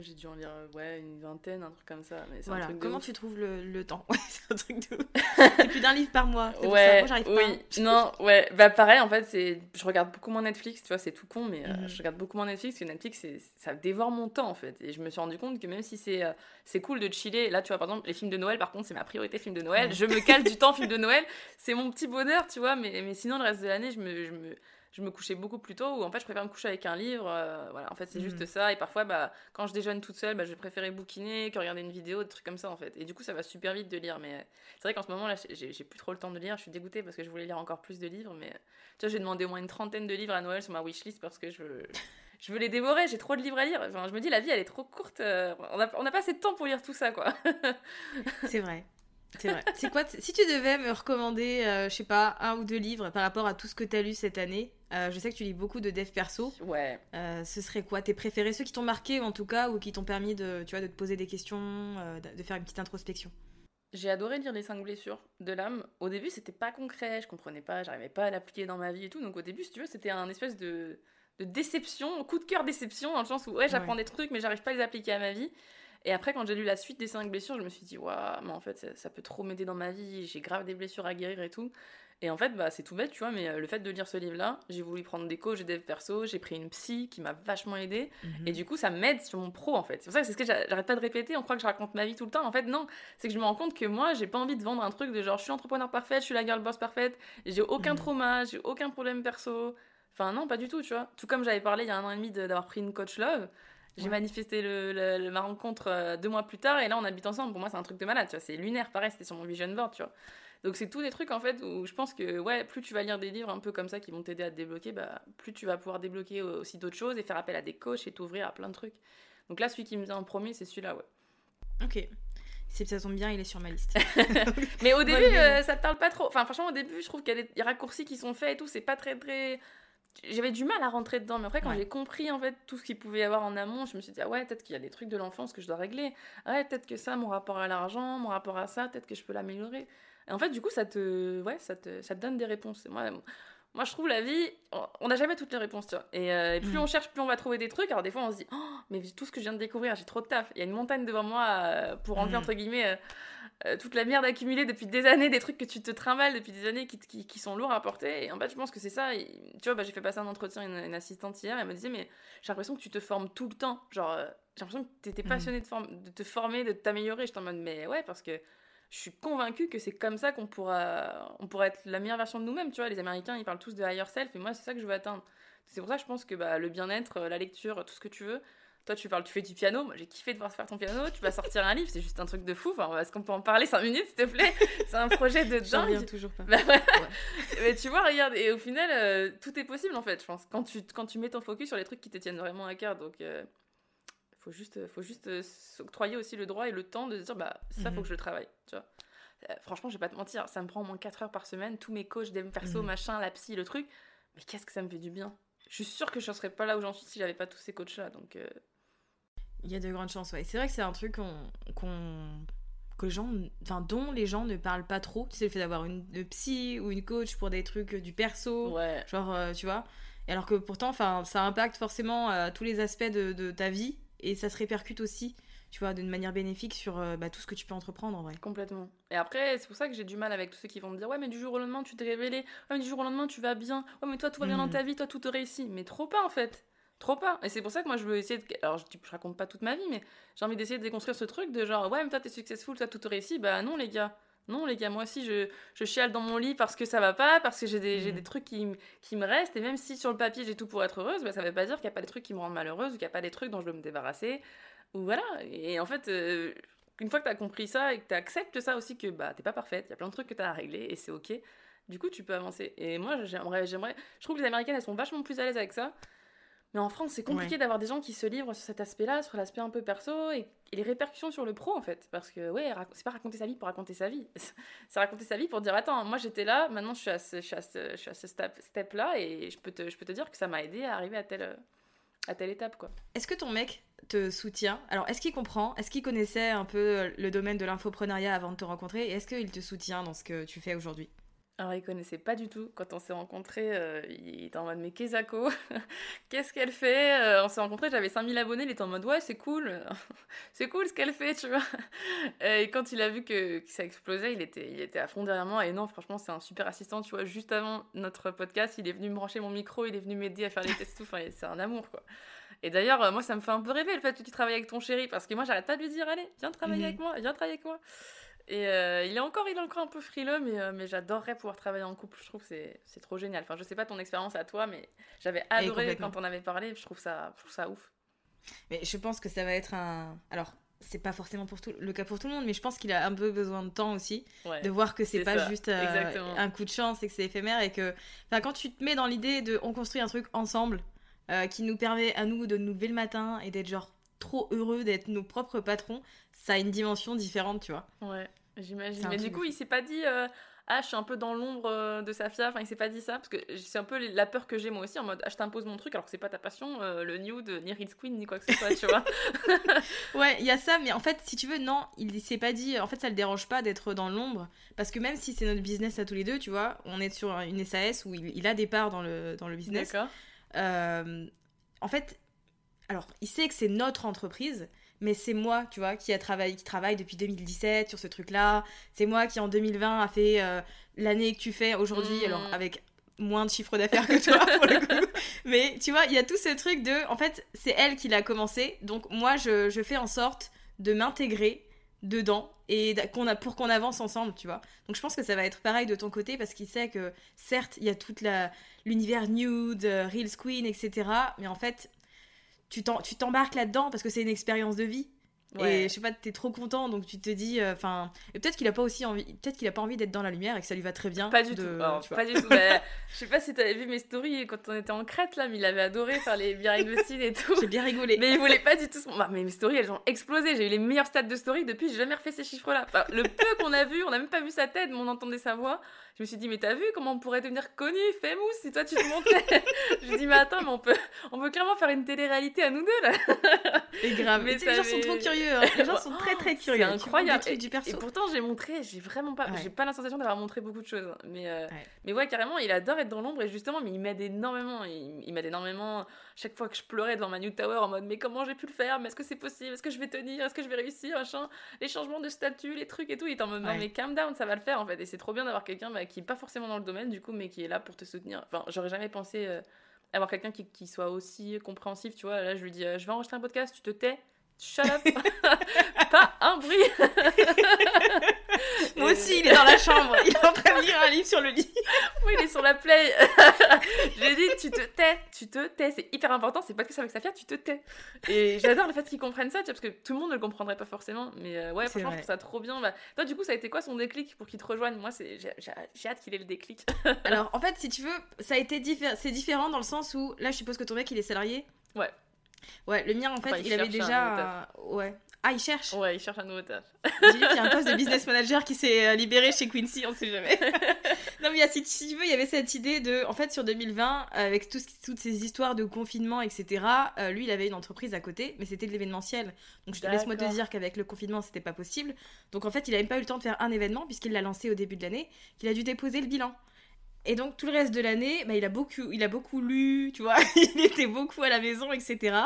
J'ai dû en lire ouais, une vingtaine, un truc comme ça. Mais voilà. un truc Comment tu trouves le, le temps c'est un truc de C'est plus d'un livre par mois. Ouais, Moi, j'arrive oui. pas. non, ouais. Bah, pareil, en fait, c'est... je regarde beaucoup moins Netflix. Tu vois, c'est tout con, mais euh, mhm. je regarde beaucoup moins Netflix. Parce que Netflix, c'est... ça dévore mon temps, en fait. Et je me suis rendu compte que même si c'est, euh, c'est cool de chiller, là, tu vois, par exemple, les films de Noël, par contre, c'est ma priorité, film de Noël. Je me cale du temps, film de Noël. C'est mon petit bonheur, tu vois. Mais, mais sinon, le reste de l'année, je me, je me je me couchais beaucoup plus tôt ou en fait je préfère me coucher avec un livre euh, voilà en fait c'est juste mhm. ça et parfois bah quand je déjeune toute seule bah, je préférais bouquiner que regarder une vidéo des trucs comme ça en fait et du coup ça va super vite de lire mais c'est vrai qu'en ce moment là j'ai plus trop le temps de lire je suis dégoûtée parce que je voulais lire encore plus de livres mais tu vois j'ai demandé au moins une trentaine de livres à Noël sur ma wishlist parce que je veux je veux les dévorer, j'ai trop de livres à lire. Enfin, je me dis, la vie, elle est trop courte. Euh, on n'a on a pas assez de temps pour lire tout ça, quoi. c'est vrai. C'est vrai. C'est quoi Si tu devais me recommander, euh, je sais pas, un ou deux livres par rapport à tout ce que tu as lu cette année, euh, je sais que tu lis beaucoup de dev perso. Ouais. Euh, ce serait quoi? Tes préférés Ceux qui t'ont marqué en tout cas ou qui t'ont permis de, tu vois, de te poser des questions, de faire une petite introspection? J'ai adoré lire Les 5 blessures de l'âme. Au début, c'était pas concret, je comprenais pas, j'arrivais pas à l'appliquer dans ma vie et tout. Donc au début, si tu veux, c'était un espèce de, de déception, coup de cœur déception, dans le sens où ouais, j'apprends des trucs, mais j'arrive pas à les appliquer à ma vie. Et après, quand j'ai lu la suite des 5 blessures, je me suis dit, waouh, mais en fait, ça, peut trop m'aider dans ma vie, j'ai grave des blessures à guérir et tout. Et en fait, bah, c'est tout bête, tu vois, mais euh, le fait de lire ce livre-là, j'ai voulu prendre des coachs, des perso, j'ai pris une psy qui m'a vachement aidé. Mhm. Et du coup, ça m'aide sur mon pro, en fait. C'est pour ça que c'est ce que j'arrête pas de répéter. On croit que je raconte ma vie tout le temps. En fait, non. C'est que je me rends compte que moi, j'ai pas envie de vendre un truc de genre, je suis entrepreneur parfaite, je suis la girl boss parfaite, j'ai aucun mhm. trauma, j'ai aucun problème perso. Enfin, non, pas du tout, tu vois. Tout comme j'avais parlé il y a un an et demi d'avoir pris une coach love. J'ai manifesté le, ma rencontre euh, deux mois plus tard et là on habite ensemble. Pour moi, c'est un truc de malade, tu vois. C'est lunaire, pareil, c'était sur mon vision board, tu vois. Donc c'est tous des trucs en fait où je pense que ouais, plus tu vas lire des livres un peu comme ça qui vont t'aider à te débloquer, bah, plus tu vas pouvoir débloquer aussi d'autres choses et faire appel à des coachs et t'ouvrir à plein de trucs. Donc là, celui qui me vient en premier, c'est celui-là, ouais. Ok. Si ça tombe bien, il est sur ma liste. mais au début, euh, ça te parle pas trop. Enfin, franchement, au début, je trouve qu'il y a des raccourcis qui sont faits et tout. C'est pas très, très j'avais du mal à rentrer dedans mais après quand j'ai compris en fait tout ce qu'il pouvait y avoir en amont je me suis dit ah ouais peut-être qu'il y a des trucs de l'enfance que je dois régler. Ah ouais peut-être que ça mon rapport à l'argent mon rapport à ça peut-être que je peux l'améliorer. Et en fait du coup ça te ouais ça te, ça te donne des réponses. Moi moi je trouve la vie on n'a jamais toutes les réponses tu vois. Et, euh, plus mm. on cherche plus on va trouver des trucs. Alors des fois on se dit oh, mais tout ce que je viens de découvrir j'ai trop de taf. Il y a une montagne devant moi euh, pour enlever mm. entre guillemets euh, euh, toute la merde accumulée depuis des années, des trucs que tu te trimbales depuis des années qui, qui, sont lourds à porter. Et en fait, je pense que c'est ça. tu vois, bah, j'ai fait passer un entretien à une, assistante hier, elle me disait, mais j'ai l'impression que tu te formes tout le temps. Genre, euh, j'ai l'impression que tu étais mhm. passionné de, de, te former, de t'améliorer. Je en mode, mais ouais, parce que je suis convaincue que c'est comme ça qu'on pourra, on pourra être la meilleure version de nous-mêmes. Tu vois, les Américains, ils parlent tous de higher self, et moi, c'est ça que je veux atteindre. C'est pour ça que je pense que bah, le bien-être, la lecture, tout ce que tu veux, toi, tu parles, tu fais du piano. Moi, j'ai kiffé de voir faire ton piano. Tu vas sortir un livre, c'est juste un truc de fou. Enfin, est-ce qu'on peut en parler 5 minutes, s'il te plaît? C'est un projet de dingue. J'en toujours pas. Bah Mais tu vois, regarde, et au final, euh, tout est possible en fait, je pense. Quand tu, quand tu mets ton focus sur les trucs qui te tiennent vraiment à cœur. Donc, il euh, faut juste, faut juste euh, s'octroyer aussi le droit et le temps de se dire, bah, ça, faut mhm. que je le travaille. Tu vois franchement, je vais pas te mentir, ça me prend au moins 4 heures par semaine. Tous mes coachs, des perso, mhm. machin, la psy, le truc. Mais qu'est-ce que ça me fait du bien? Je suis sûre que je ne serais pas là où j'en suis si j'avais pas tous ces coachs-là. Donc. Il y a de grandes chances, ouais. C'est vrai que c'est un truc qu'on, que les gens, enfin, dont les gens ne parlent pas trop. Tu sais, le fait d'avoir une, psy ou une coach pour des trucs du perso. Ouais. Genre, euh, tu vois. Et alors que pourtant, enfin, ça impacte forcément euh, tous les aspects de, de, ta vie et ça se répercute aussi, tu vois, d'une manière bénéfique sur euh, bah, tout ce que tu peux entreprendre en vrai. Complètement. Et après, c'est pour ça que j'ai du mal avec tous ceux qui vont me dire Ouais, mais du jour au lendemain, tu t'es révélé. Ouais, mais du jour au lendemain, tu vas bien. Ouais, mais toi, tout va bien dans mm. ta vie, toi, tout te réussit. Mais trop pas en fait. Trop pas. Et c'est pour ça que moi je veux essayer de. Alors je, je raconte pas toute ma vie, mais j'ai envie d'essayer de déconstruire ce truc de genre, ouais, mais toi t'es successful, toi tout réussi. Bah non, les gars. Non, les gars, moi aussi, je, je chiale dans mon lit parce que ça va pas, parce que j'ai des, j'ai Mm. des trucs qui, qui me restent. Et même si sur le papier j'ai tout pour être heureuse, bah, ça veut pas dire qu'il n'y a pas des trucs qui me rendent malheureuse ou qu'il n'y a pas des trucs dont je dois me débarrasser. Ou voilà. Et en fait, euh, une fois que tu as compris ça et que tu acceptes ça aussi, que bah, t'es pas parfaite, il y a plein de trucs que tu as à régler et c'est ok, du coup, tu peux avancer. Et moi, j'aimerais, j'aimerais. Je trouve que les Américaines, elles sont vachement plus à l'aise avec ça. Mais en France, c'est compliqué Ouais. d'avoir des gens qui se livrent sur cet aspect-là, sur l'aspect un peu perso et, et les répercussions sur le pro en fait. Parce que, ouais, c'est pas raconter sa vie pour raconter sa vie. c'est raconter sa vie pour dire Attends, moi j'étais là, maintenant je suis à ce, je suis à ce, je suis à ce step, step-là et je peux, te, je peux te dire que ça m'a aidé à arriver à telle, à telle étape quoi. Est-ce que ton mec te soutient? Alors, est-ce qu'il comprend? Est-ce qu'il connaissait un peu le domaine de l'infoprenariat avant de te rencontrer? Et est-ce qu'il te soutient dans ce que tu fais aujourd'hui? Alors, il connaissait pas du tout. Quand on s'est rencontrés, euh, il était en mode Mais Kezako, qu'est-ce qu'elle fait Euh, On s'est rencontrés, j'avais 5000 abonnés. Il était en mode Ouais, c'est cool, c'est cool ce qu'elle fait, tu vois. Et quand il a vu que, que ça explosait, il était, il était à fond derrière moi. Et non, franchement, c'est un super assistant, tu vois. Juste avant notre podcast, il est venu me brancher mon micro, il est venu m'aider à faire les tests, tout. Enfin, c'est un amour, quoi. Et d'ailleurs, euh, moi, ça me fait un peu rêver le fait que tu travailles avec ton chéri, parce que moi, j'arrête pas de lui dire Allez, viens travailler Mhm. avec moi, viens travailler avec moi. Et euh, il est encore, il est encore un peu frileux, mais, euh, mais j'adorerais pouvoir travailler en couple. Je trouve que c'est, trop génial. Enfin, je sais pas ton expérience à toi, mais j'avais adoré complètement. quand on avait parlé. Je trouve ça, je trouve ça ouf. Mais je pense que ça va être un. Alors, c'est pas forcément pour tout... le cas pour tout le monde, mais je pense qu'il a un peu besoin de temps aussi. Ouais. de voir que c'est pas ça, juste euh, un coup de chance et que c'est éphémère et que enfin quand tu te mets dans l'idée de on construit un truc ensemble euh, qui nous permet à nous de nous lever le matin et d'être genre trop heureux d'être nos propres patrons ça a une dimension différente tu vois Ouais, j'imagine. Mais du coup, il s'est pas dit euh, Ah, je suis un peu dans l'ombre euh, de Safia. Enfin, il s'est pas dit ça. Parce que c'est un peu la peur que j'ai moi aussi en mode Ah, je t'impose mon truc alors que c'est pas ta passion, euh, le nude, ni Reels Queen, ni quoi que ce soit, tu vois. ouais il y a ça mais en fait si tu veux non il s'est pas dit en fait ça le dérange pas d'être dans l'ombre parce que même si c'est notre business à tous les deux tu vois on est sur une SAS où il, il a des parts dans le dans le business D'accord. Euh, en fait, alors, il sait que c'est notre entreprise, mais c'est moi, tu vois, qui a travaillé, qui travaille depuis 2017 sur ce truc-là. C'est moi qui, en 2020, a fait euh, l'année que tu fais aujourd'hui, Mm. alors avec moins de chiffre d'affaires que toi, pour le coup. Mais tu vois, il y a tout ce truc de, en fait, c'est elle qui l'a commencé, donc moi, je, je fais en sorte de m'intégrer dedans et qu'on a pour qu'on avance ensemble tu vois donc je pense que ça va être pareil de ton côté parce qu'il sait que certes il y a toute la l'univers nude euh, reels queen etc mais en fait tu t'embarques là-dedans parce que c'est une expérience de vie Ouais. et je sais pas t'es trop content donc tu te dis enfin et peut-être qu'il a pas aussi envie peut-être qu'il a pas envie d'être dans la lumière et que ça lui va très bien Pas du de- tout. Alors, pas du tout. Bah, je sais pas si t'avais vu mes stories quand on était en Crète là, mais il avait adoré faire les behind the scenes et tout. j'ai bien rigolé Mais il voulait pas du tout. Bah, mais mes stories, elles ont explosé. J'ai eu les meilleurs stats de stories depuis. J'ai jamais refait ces chiffres-là. Enfin, le peu qu'on a vu, on n'a même pas vu sa tête, mais on entendait sa voix. Je me suis dit, mais t'as vu comment on pourrait devenir connu, famous, si toi tu te montrais Je me dis, mais attends, mais on peut, on peut clairement faire une télé-réalité à nous deux là. et grave Mais les gens sont trop curieux hein. les gens sont très très C'est curieux vois incroyable. Et, du perso et pourtant, j'ai montré, j'ai vraiment pas, Ouais. j'ai pas la sensation d'avoir montré beaucoup de choses. Mais, euh, Ouais. mais ouais, carrément, il adore être dans l'ombre et justement, mais il m'aide énormément. Il, il m'aide énormément. Chaque fois que je pleurais devant ma New Tower en mode, mais comment j'ai pu le faire? Mais est-ce que c'est possible? Est-ce que je vais tenir? Est-ce que je vais réussir? Machin. Les changements de statut, les trucs et tout. Il est en mode, non, Ouais. mais calm down, ça va le faire en fait. Et c'est trop bien d'avoir quelqu'un bah, qui est pas forcément dans le domaine du coup, mais qui est là pour te soutenir. Enfin, j'aurais jamais pensé. euh, avoir quelqu'un qui, soit aussi compréhensif, tu vois. Là, je lui dis, euh, je vais enregistrer un podcast, tu te tais, shut pas un bruit. Moi aussi, il est dans la chambre, il est en train de lire un livre sur le lit. Oui, il est sur la play. je lui ai dit, tu te tais, tu te tais. C'est hyper important, c'est pas que ça avec Safia, tu te tais. Et j'adore le fait qu'ils comprennent ça, tu vois, parce que tout le monde ne le comprendrait pas forcément. Mais euh, ouais, franchement, je trouve ça trop bien. Bah, toi, du coup, ça a été quoi son déclic pour qu'il te rejoigne? Moi, c'est j'ai j'ai- j'ai hâte qu'il ait le déclic. Alors, en fait, si tu veux, ça a été diffé- c'est différent dans le sens où, là, je suppose que ton mec, il est salarié. Ouais. Ouais, le mien, en fait, Enfin, il il, avait déjà. un- Ouais. Ah, il cherche ouais, il cherche un nouveau taf. J'ai dit qu'il y a un poste de business manager qui s'est euh, libéré chez Quincy, on sait jamais. non, mais si, tu veux, il y avait cette idée de. En fait, sur 2020, avec tout ce toutes ces histoires de confinement, etc., euh, lui, il avait une entreprise à côté, mais c'était de l'événementiel. Donc, je te laisse-moi te dire qu'avec le confinement, c'était pas possible. Donc, en fait, il a même pas eu le temps de faire un événement, puisqu'il l'a lancé au début de l'année, qu'il a dû déposer le bilan. Et donc tout le reste de l'année, bah, il, a beaucoup, il a beaucoup lu, tu vois, il était beaucoup à la maison, etc.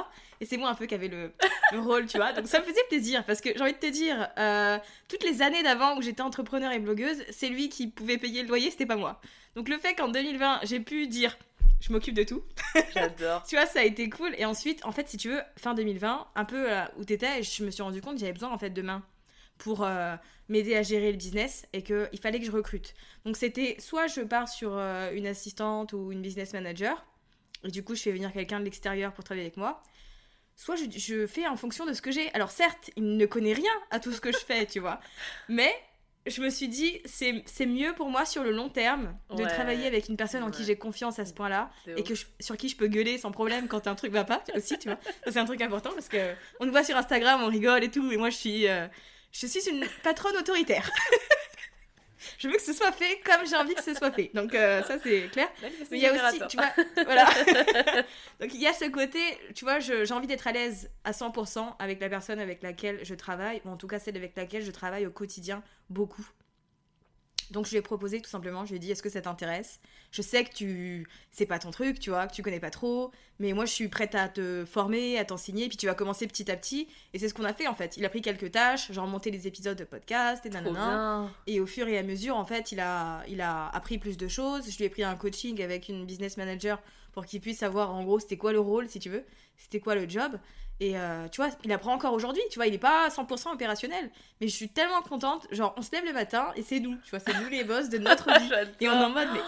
Et c'est moi un peu qui avait le, le rôle, tu vois. Donc ça me faisait plaisir, parce que j'ai envie de te dire, euh, toutes les années d'avant où j'étais entrepreneur et blogueuse, c'est lui qui pouvait payer le loyer, c'était pas moi. Donc le fait qu'en 2020, j'ai pu dire, je m'occupe de tout, J'adore. tu vois, ça a été cool. Et ensuite, en fait, si tu veux, fin 2020, un peu euh, où t'étais, je me suis rendu compte que j'avais besoin en fait de main. Pour euh, m'aider à gérer le business et qu'il fallait que je recrute. Donc c'était soit je pars sur euh, une assistante ou une business manager, et du coup je fais venir quelqu'un de l'extérieur pour travailler avec moi, soit je, je fais en fonction de ce que j'ai. Alors certes, il ne connaît rien à tout ce que je fais, tu vois, mais je me suis dit, c'est mieux pour moi sur le long terme de Ouais. travailler avec une personne en qui j'ai confiance à ce point-là et que je- sur qui je peux gueuler sans problème quand un truc va pas aussi, tu vois. C'est un truc important parce que on nous voit sur Instagram, on rigole et tout, et moi je suis, euh, je suis une patronne autoritaire. je veux que ce soit fait comme j'ai envie que ce soit fait. Donc euh, ça c'est clair. Mais il y a aussi, tu vois, voilà. Donc il y a ce côté, tu vois, j'ai envie d'être à l'aise à 100% avec la personne avec laquelle je travaille, ou en tout cas celle avec laquelle je travaille au quotidien beaucoup. Donc je lui ai proposé tout simplement, je lui ai dit est-ce que ça t'intéresse? Je sais que tu c'est pas ton truc, tu vois, que tu connais pas trop, mais moi je suis prête à te former, à t'enseigner, puis tu vas commencer petit à petit. Et c'est ce qu'on a fait en fait. Il a pris quelques tâches, genre monter les épisodes de podcast et nanana. Et au fur et à mesure, en fait, il a, il a appris plus de choses. Je lui ai pris un coaching avec une business manager pour qu'il puisse savoir en gros c'était quoi le rôle, si tu veux, c'était quoi le job. Et euh, tu vois, il apprend encore aujourd'hui, tu vois, il est pas 100% opérationnel. Mais je suis tellement contente, genre on se lève le matin et c'est nous, tu vois, c'est nous les boss de notre vie. Et on est en mode, mais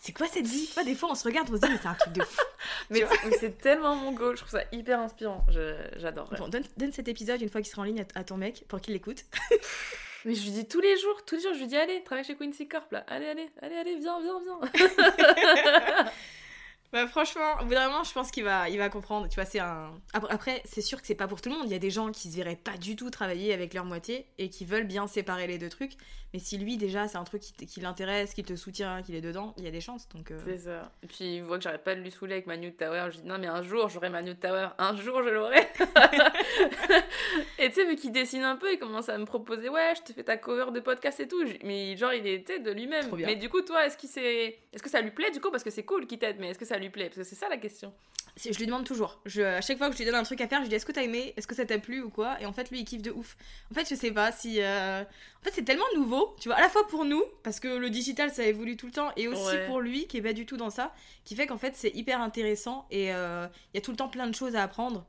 c'est quoi cette vie? Des fois on se regarde, on se dit, mais c'est un truc de fou. Mais c'est tellement mon goal, je trouve ça hyper inspirant. J'adore. Bon, donne, donne cet épisode une fois qu'il sera en ligne à, à ton mec pour qu'il l'écoute. Mais je lui dis tous les jours, tous les jours, je lui dis allez, travaille chez Quincy Corp là. Allez, allez, allez, allez, viens, viens, viens. Bah franchement, au bout d'un moment, je pense qu'il va, il va comprendre. Tu vois, c'est un. Après, c'est sûr que c'est pas pour tout le monde. Il y a des gens qui se verraient pas du tout travailler avec leur moitié et qui veulent bien séparer les deux trucs. Mais si lui déjà, c'est un truc qui, t- qui l'intéresse, qui te soutient, qu'il est dedans, il y a des chances. Donc. euh, C'est ça. Et puis il voit que j'arrête pas de lui saouler avec ma New Tower. Je dis non, mais un jour j'aurai ma New Tower. Un jour je l'aurai. et tu sais, vu qu'il dessine un peu, il commence à me proposer ouais, je te fais ta cover de podcast et tout. Mais genre, il était de lui-même. Mais du coup, toi, est-ce qu'il s'est- est-ce que ça lui plaît du coup? Parce que c'est cool qu'il t'aide, mais est-ce que ça lui plaît Parce que c'est ça la question. Je lui demande toujours. Je, à chaque fois que je lui donne un truc à faire, je lui dis est-ce que t'as aimé? Est-ce que ça t'a plu ou quoi? Et en fait, lui, il kiffe de ouf. En fait, je sais pas si. euh, En fait, c'est tellement nouveau, tu vois, à la fois pour nous, parce que le digital, ça évolue tout le temps, et aussi Ouais. pour lui, qui est pas du tout dans ça, qui fait qu'en fait, c'est hyper intéressant et euh, il y a tout le temps plein de choses à apprendre.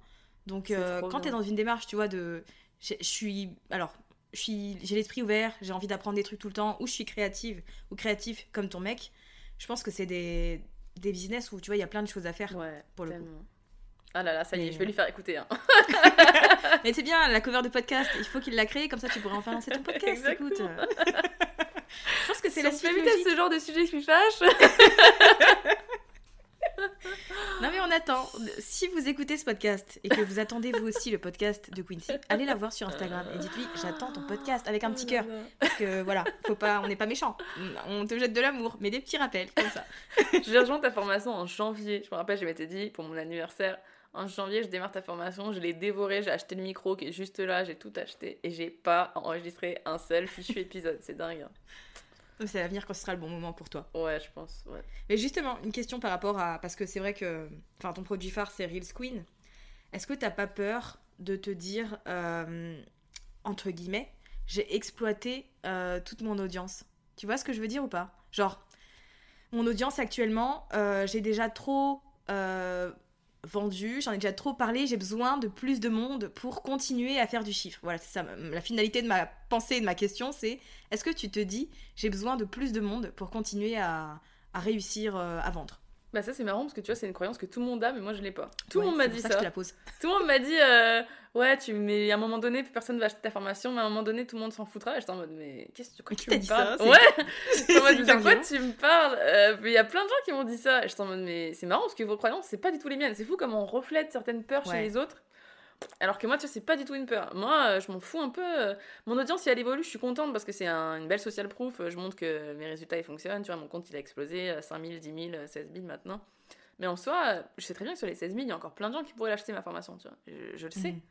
Donc, euh, quand t'es dans une démarche, tu vois, de. Je suis. Alors. J'ai l'esprit ouvert, j'ai envie d'apprendre des trucs tout le temps, ou je suis créative, ou créatif comme ton mec. Je pense que c'est des, des business où tu vois, il y a plein de choses à faire. Ouais, pour le coup. tellement. Ah là là, ça y est, Mais, je vais euh, lui faire écouter. Hein. Mais c'est bien, la cover de podcast, il faut qu'il la crée, comme ça tu pourrais enfin lancer ton podcast. Exactement. Écoute. euh. Je pense que c'est Si la suite logique. ce genre de sujet qui fâche. Non mais on attend. Si vous écoutez ce podcast et que vous attendez vous aussi le podcast de Quincy, allez la voir sur Instagram et dites-lui j'attends ton podcast avec un petit cœur. Parce que voilà, faut pas, on n'est pas méchant. On te jette de l'amour, mais des petits rappels comme ça. Je vais rejoindre ta formation en janvier. Je me rappelle, je m'étais dit pour mon anniversaire. En janvier, je démarre ta formation, je l'ai dévoré, j'ai acheté le micro qui est juste là, j'ai tout acheté et j'ai pas enregistré un seul fichu épisode. C'est dingue. hein. C'est l'avenir quand ce sera le bon moment pour toi. Ouais, je pense. Ouais. Mais justement, une question par rapport à. Parce que c'est vrai que. Enfin, ton produit phare, c'est Reels Queen. Est-ce que t'as pas peur de te dire, euh, entre guillemets, j'ai exploité euh, toute mon audience? Tu vois ce que je veux dire ou pas? Genre, mon audience actuellement, euh, j'ai déjà trop vendu, j'en ai déjà trop parlé, j'ai besoin de plus de monde pour continuer à faire du chiffre. Voilà, c'est ça. La finalité de ma pensée et de ma question, c'est est-ce que tu te dis, j'ai besoin de plus de monde pour continuer à, à réussir euh, à vendre? Bah, ça, c'est marrant parce que tu vois, c'est une croyance que tout le monde a, mais moi, je l'ai pas. Tout le Ouais, monde m'a dit ça. ça. que je te la pose. Tout le monde m'a dit, euh, ouais, tu, mais à un moment donné, personne va acheter ta formation, mais à un moment donné, tout le monde s'en foutra. Et j'étais en mode, mais qu'est-ce que tu, tu me dit parles ça Ouais, en mode, de quoi tu me parles Euh, Mais il y a plein de gens qui m'ont dit ça. Et j'étais en mode, mais c'est marrant parce que vos croyances, c'est pas du tout les miennes. C'est fou comme on reflète certaines peurs Ouais. chez les autres. Alors que moi, tu vois, c'est pas du tout une peur. Moi, euh, je m'en fous un peu. euh, Mon audience, si elle évolue, je suis contente parce que c'est un- une belle social proof. Euh, Je montre que mes résultats, ils fonctionnent. Tu vois, mon compte, il a explosé. euh, 5000, 10 000, euh, 16 000 maintenant. Mais en soi, je sais très bien que sur les 16 000, il y a encore plein de gens qui pourraient l'acheter, ma formation, tu vois. Je, je le sais. Mhm.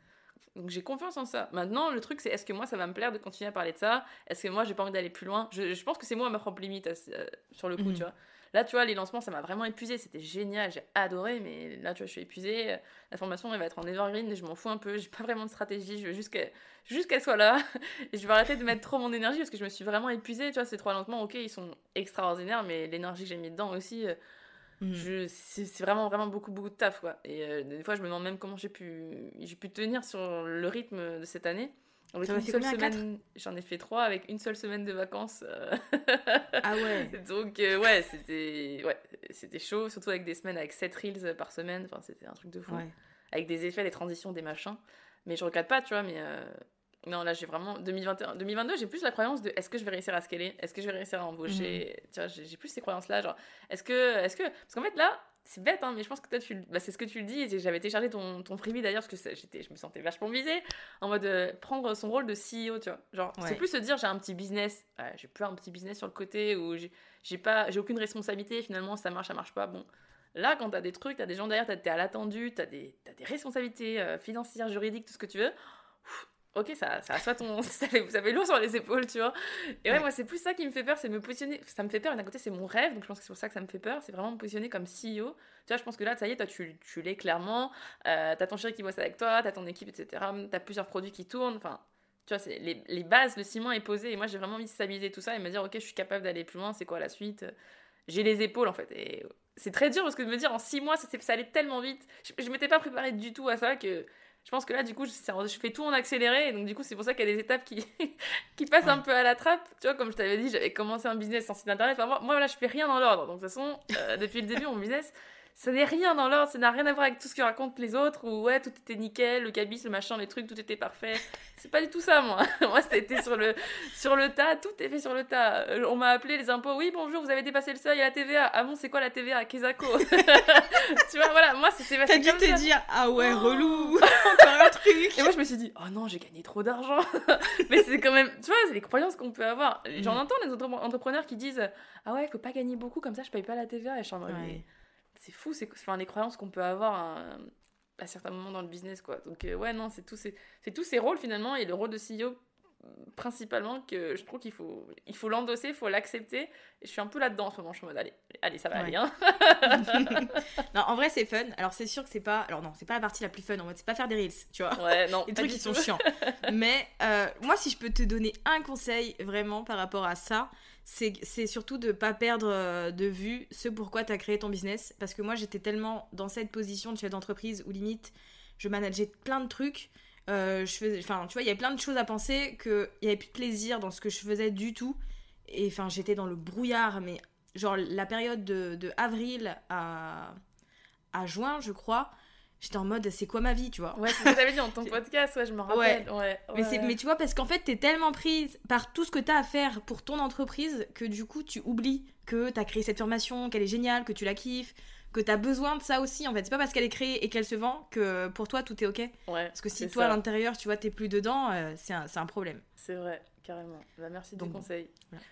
Donc j'ai confiance en ça. Maintenant, le truc, c'est est-ce que moi, ça va me plaire de continuer à parler de ça? Est-ce que moi, j'ai pas envie d'aller plus loin? Je, je pense que c'est moi ma propre limite euh, sur le coup, Mhm. tu vois. Là, tu vois, les lancements, ça m'a vraiment épuisé. C'était génial, j'ai adoré, mais là, tu vois, je suis épuisée. La formation, elle va être en evergreen et je m'en fous un peu. J'ai pas vraiment de stratégie. Je veux juste qu'elle soit là. Et je vais arrêter de mettre trop mon énergie parce que je me suis vraiment épuisée. Tu vois, ces trois lancements, ok, ils sont extraordinaires, mais l'énergie que j'ai mis dedans aussi, euh, je, c'est vraiment, vraiment beaucoup, beaucoup de taf, quoi. Et euh, des fois, je me demande même comment j'ai pu, j'ai pu tenir sur le rythme de cette année. As une fait semaine, j'en ai fait trois avec une seule semaine de vacances. euh. Ah ouais. Donc euh, ouais, c'était ouais, c'était chaud, surtout avec des semaines avec 7 reels par semaine, enfin c'était un truc de fou. Ouais. Avec des effets, des transitions, des machins. Mais je regrette pas, tu vois, mais euh, non, là j'ai vraiment 2021 2022, j'ai plus la croyance de est-ce que je vais réussir à scaler? Est-ce que je vais réussir à embaucher? Tu vois, j'ai j'ai plus ces croyances là, genre est-ce que est-ce que parce qu'en fait là, c'est bête, hein, mais je pense que toi, tu, bah, c'est ce que tu le dis. J'avais téléchargé ton, ton freebie d'ailleurs, parce que j'étais, je me sentais vachement visée, en mode euh, prendre son rôle de CEO, tu vois. Genre, Ouais. c'est plus se dire j'ai un petit business, ouais, j'ai plus un petit business sur le côté, ou j'ai, pas, j'ai aucune responsabilité, finalement, ça marche, ça marche pas. Bon, là, quand t'as des trucs, t'as des gens derrière, t'es à l'attendu, t'as des, des responsabilités euh, financières, juridiques, tout ce que tu veux. Ok, ça, ça assoit ton. Ça fait, ça fait lourd sur les épaules, tu vois. Et ouais, Ouais. moi, c'est plus ça qui me fait peur, c'est me positionner. Ça me fait peur, d'un côté, c'est mon rêve, donc je pense que c'est pour ça que ça me fait peur, c'est vraiment me positionner comme CEO. Tu vois, je pense que là, ça y est, toi, tu, tu l'es clairement. Euh, t'as ton chéri qui bosse avec toi, t'as ton équipe, etc. T'as plusieurs produits qui tournent. Enfin, tu vois, les, les bases, le ciment est posé. Et moi, j'ai vraiment envie de stabiliser tout ça et me dire, ok, je suis capable d'aller plus loin, c'est quoi la suite? J'ai les épaules, en fait. Et c'est très dur parce que de me dire, en six mois, ça allait tellement vite. Je, je m'étais pas préparée du tout à ça que. Je pense que là, du coup, je, fais tout en accéléré. Et donc, du coup, c'est pour ça qu'il y a des étapes qui, qui passent un peu à la trappe. Tu vois, comme je t'avais dit, j'avais commencé un business sans site internet. Enfin, moi, moi, là, je fais rien dans l'ordre. Donc, de toute façon, euh, depuis le début, mon business, ça n'est rien dans l'ordre. Ça n'a rien à voir avec tout ce que racontent les autres. Où, ouais, tout était nickel, le cabis, le machin, les trucs, tout était parfait. C'est pas du tout ça, moi. moi, c'était sur le, sur le tas. Tout est fait sur le tas. Euh, On m'a appelé les impôts. Oui, bonjour, vous avez dépassé le seuil. A la TVA. Ah bon, c'est quoi la TVA Kesako. tu vois, voilà, moi, c'était T'as passé dû te ça. dire, ah ouais, Oh. relou, encore un truc. Et moi, je me suis dit, oh non, j'ai gagné trop d'argent. mais c'est quand même, tu vois, c'est les croyances qu'on peut avoir. J'en Mm. entends autres entrepreneurs qui disent, ah ouais, il faut pas gagner beaucoup, comme ça, je paye pas la TVA. Et je suis en mode, Ouais. C'est fou, c'est enfin, les croyances qu'on peut avoir à, à certains moments dans le business, quoi. Donc, euh, ouais, non, c'est tous ces, c'est tous ces rôles finalement, et le rôle de CEO principalement que je trouve qu'il faut il faut l'endosser, il faut l'accepter et je suis un peu là-dedans en ce moment, je suis en mode allez, allez ça va Ouais. aller hein. non, en vrai, c'est fun. Alors, c'est sûr que c'est pas. Alors, non, c'est pas la partie la plus fun. En mode, c'est pas faire des reels, tu vois. Ouais, non, Les trucs qui sont chiants. Mais euh, moi, si je peux te donner un conseil vraiment par rapport à ça, c'est c'est surtout de pas perdre euh, de vue ce pourquoi tu as créé ton business. Parce que moi, j'étais tellement dans cette position de chef d'entreprise où limite, je manageais plein de trucs. Euh, je faisais, enfin, tu vois, il y avait plein de choses à penser qu'il y avait plus de plaisir dans ce que je faisais du tout. Et enfin, j'étais dans le brouillard, mais genre la période de, de avril à, à juin, je crois, j'étais en mode c'est quoi ma vie, tu vois? Ouais, c'est ce que t'avais dit dans ton podcast, ouais, je me rappelle. Ouais. Mais, ouais. c'est- mais tu vois, parce qu'en fait, t'es tellement prise par tout ce que t'as à faire pour ton entreprise que du coup, tu oublies que t'as créé cette formation, qu'elle est géniale, que tu la kiffes, que t'as besoin de ça aussi. En fait, c'est pas parce qu'elle est créée et qu'elle se vend que pour toi, tout est ok. Ouais, Parce que si toi, à l'intérieur, tu vois, t'es plus dedans, euh, c'est un, problème. C'est vrai, carrément. Bah, merci du bon, conseil. voilà.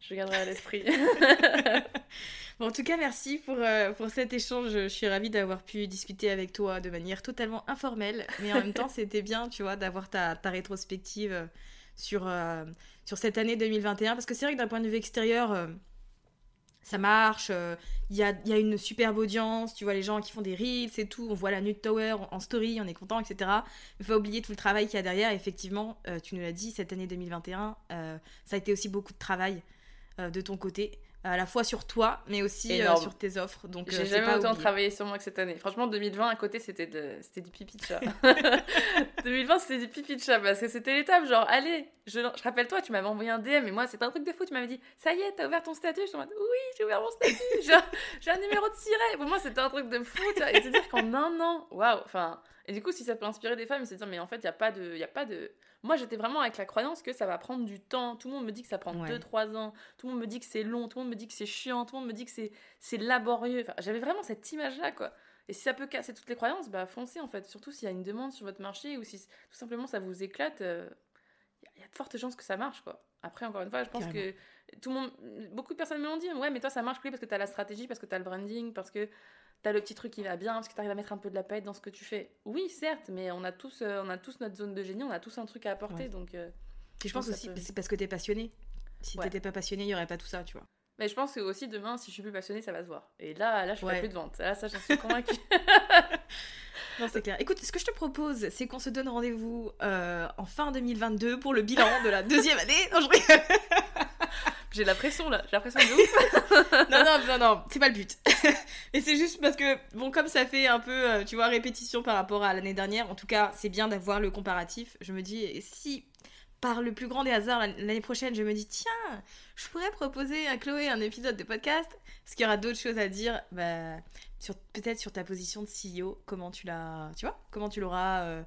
Je garderai à l'esprit. Bon, en tout cas, merci pour, euh, pour cet échange. Je suis ravie d'avoir pu discuter avec toi de manière totalement informelle. Mais en même temps, c'était bien, tu vois, d'avoir ta, ta rétrospective euh, sur, euh, sur cette année 2021. Parce que c'est vrai que d'un point de vue extérieur, ça marche. euh, Il y, a, une superbe audience. Tu vois les gens qui font des reels et tout. On voit la Nude Tower en story, on est content, etc. Il faut oublier tout le travail qu'il y a derrière. Effectivement, euh, tu nous l'as dit, cette année 2021, euh, ça a été aussi beaucoup de travail de ton côté, à la fois sur toi, mais aussi euh, sur tes offres. Donc, euh, J'ai c'est jamais pas autant oublié. travaillé sur moi que cette année. Franchement, 2020, à côté, c'était de... c'était du pipi de chat. 2020, c'était du pipi de chat parce que c'était l'étape, genre, allez, je, je rappelle-toi, tu m'avais envoyé un DM et moi, c'était un truc de fou. Tu m'avais dit, ça y est, t'as ouvert ton statut. Je suis en mode, oui, j'ai ouvert mon statut. J'ai un- numéro de siret. Pour moi, c'était un truc de fou. Tu vois, et se dire qu'en un an, waouh, enfin. Et du coup, si ça peut inspirer des femmes, c'est de dire, mais en fait, il n'y a pas de. Y a pas de... Moi, j'étais vraiment avec la croyance que ça va prendre du temps. Tout le monde me dit que ça prend Ouais. 2-3 ans. Tout le monde me dit que c'est long. Tout le monde me dit que c'est chiant. Tout le monde me dit que c'est laborieux. Enfin, j'avais vraiment cette image-là, quoi. Et si ça peut casser toutes les croyances, bah foncez en fait. Surtout s'il y a une demande sur votre marché ou si tout simplement ça vous éclate, euh, il y a de fortes chances que ça marche, quoi. Après, encore une fois, je pense Carrément. que tout le monde, beaucoup de personnes me l'ont dit, ouais, mais toi ça marche oui, parce que tu as la stratégie, parce que tu as le branding, parce que tu as le petit truc qui va bien, parce que tu arrives à mettre un peu de la paille dans ce que tu fais. Oui, certes, mais on a tous, euh, on a tous notre zone de génie, on a tous un truc à apporter, Ouais. donc. euh, je pense aussi peut- c'est parce que t'es passionné. Si Ouais. t'étais pas passionné, il y aurait pas tout ça, tu vois. Mais je pense que aussi demain, si je suis plus passionnée, ça va se voir. Et là, là, je ferai Ouais. plus de vente. Là, ça, j'en suis convaincue. Non, c'est clair. Écoute, ce que je te propose, c'est qu'on se donne rendez-vous euh, en fin 2022 pour le bilan de la deuxième année. Non, je rigole. J'ai la pression là, j'ai la pression de ouf. non, non, non, non, c'est pas le but. Et c'est juste parce que, bon, comme ça fait un peu, euh, tu vois, répétition par rapport à l'année dernière, en tout cas, c'est bien d'avoir le comparatif. Je me dis, si par le plus grand des hasards, l'année prochaine, je me dis, tiens, je pourrais proposer à Chloé un épisode de podcast, parce qu'il y aura d'autres choses à dire, bah, peut-être sur ta position de CEO, comment tu l'as, tu vois, comment tu l'auras euh,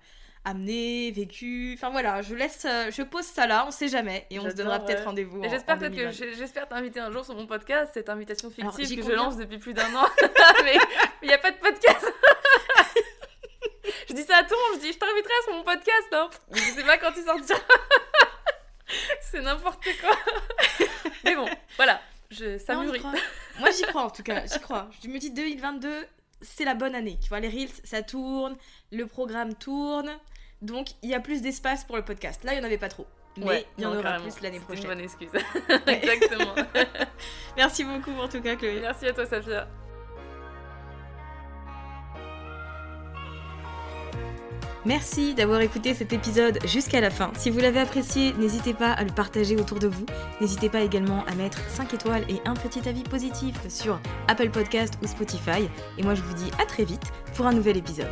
amené, vécu, enfin voilà, je laisse, euh, je pose ça là, on sait jamais, et on se donnera peut-être rendez-vous. J'espère peut-être que j'espère t'inviter un jour sur mon podcast, cette invitation fictive que je lance depuis plus d'un an, mais il n'y a pas de podcast. je dis ça à tout le monde, je dis je t'inviterai sur mon podcast, hein. Mais je sais pas quand il sortira. c'est n'importe quoi. Mais bon, voilà, je, ça mûrit. Moi j'y crois en tout cas, j'y crois. Je me dis 2022, c'est la bonne année. Tu vois, les Reels, ça tourne, le programme tourne. Donc il y a plus d'espace pour le podcast. Là, il n'y en avait pas trop. Mais il y en aura plus l'année prochaine. Une bonne excuse. Exactement. Merci beaucoup en tout cas, Chloé. Merci à toi, Safia. Merci d'avoir écouté cet épisode jusqu'à la fin. Si vous l'avez apprécié, n'hésitez pas à le partager autour de vous. N'hésitez pas également à mettre 5 étoiles et un petit avis positif sur Apple Podcast ou Spotify. Et moi je vous dis à très vite pour un nouvel épisode.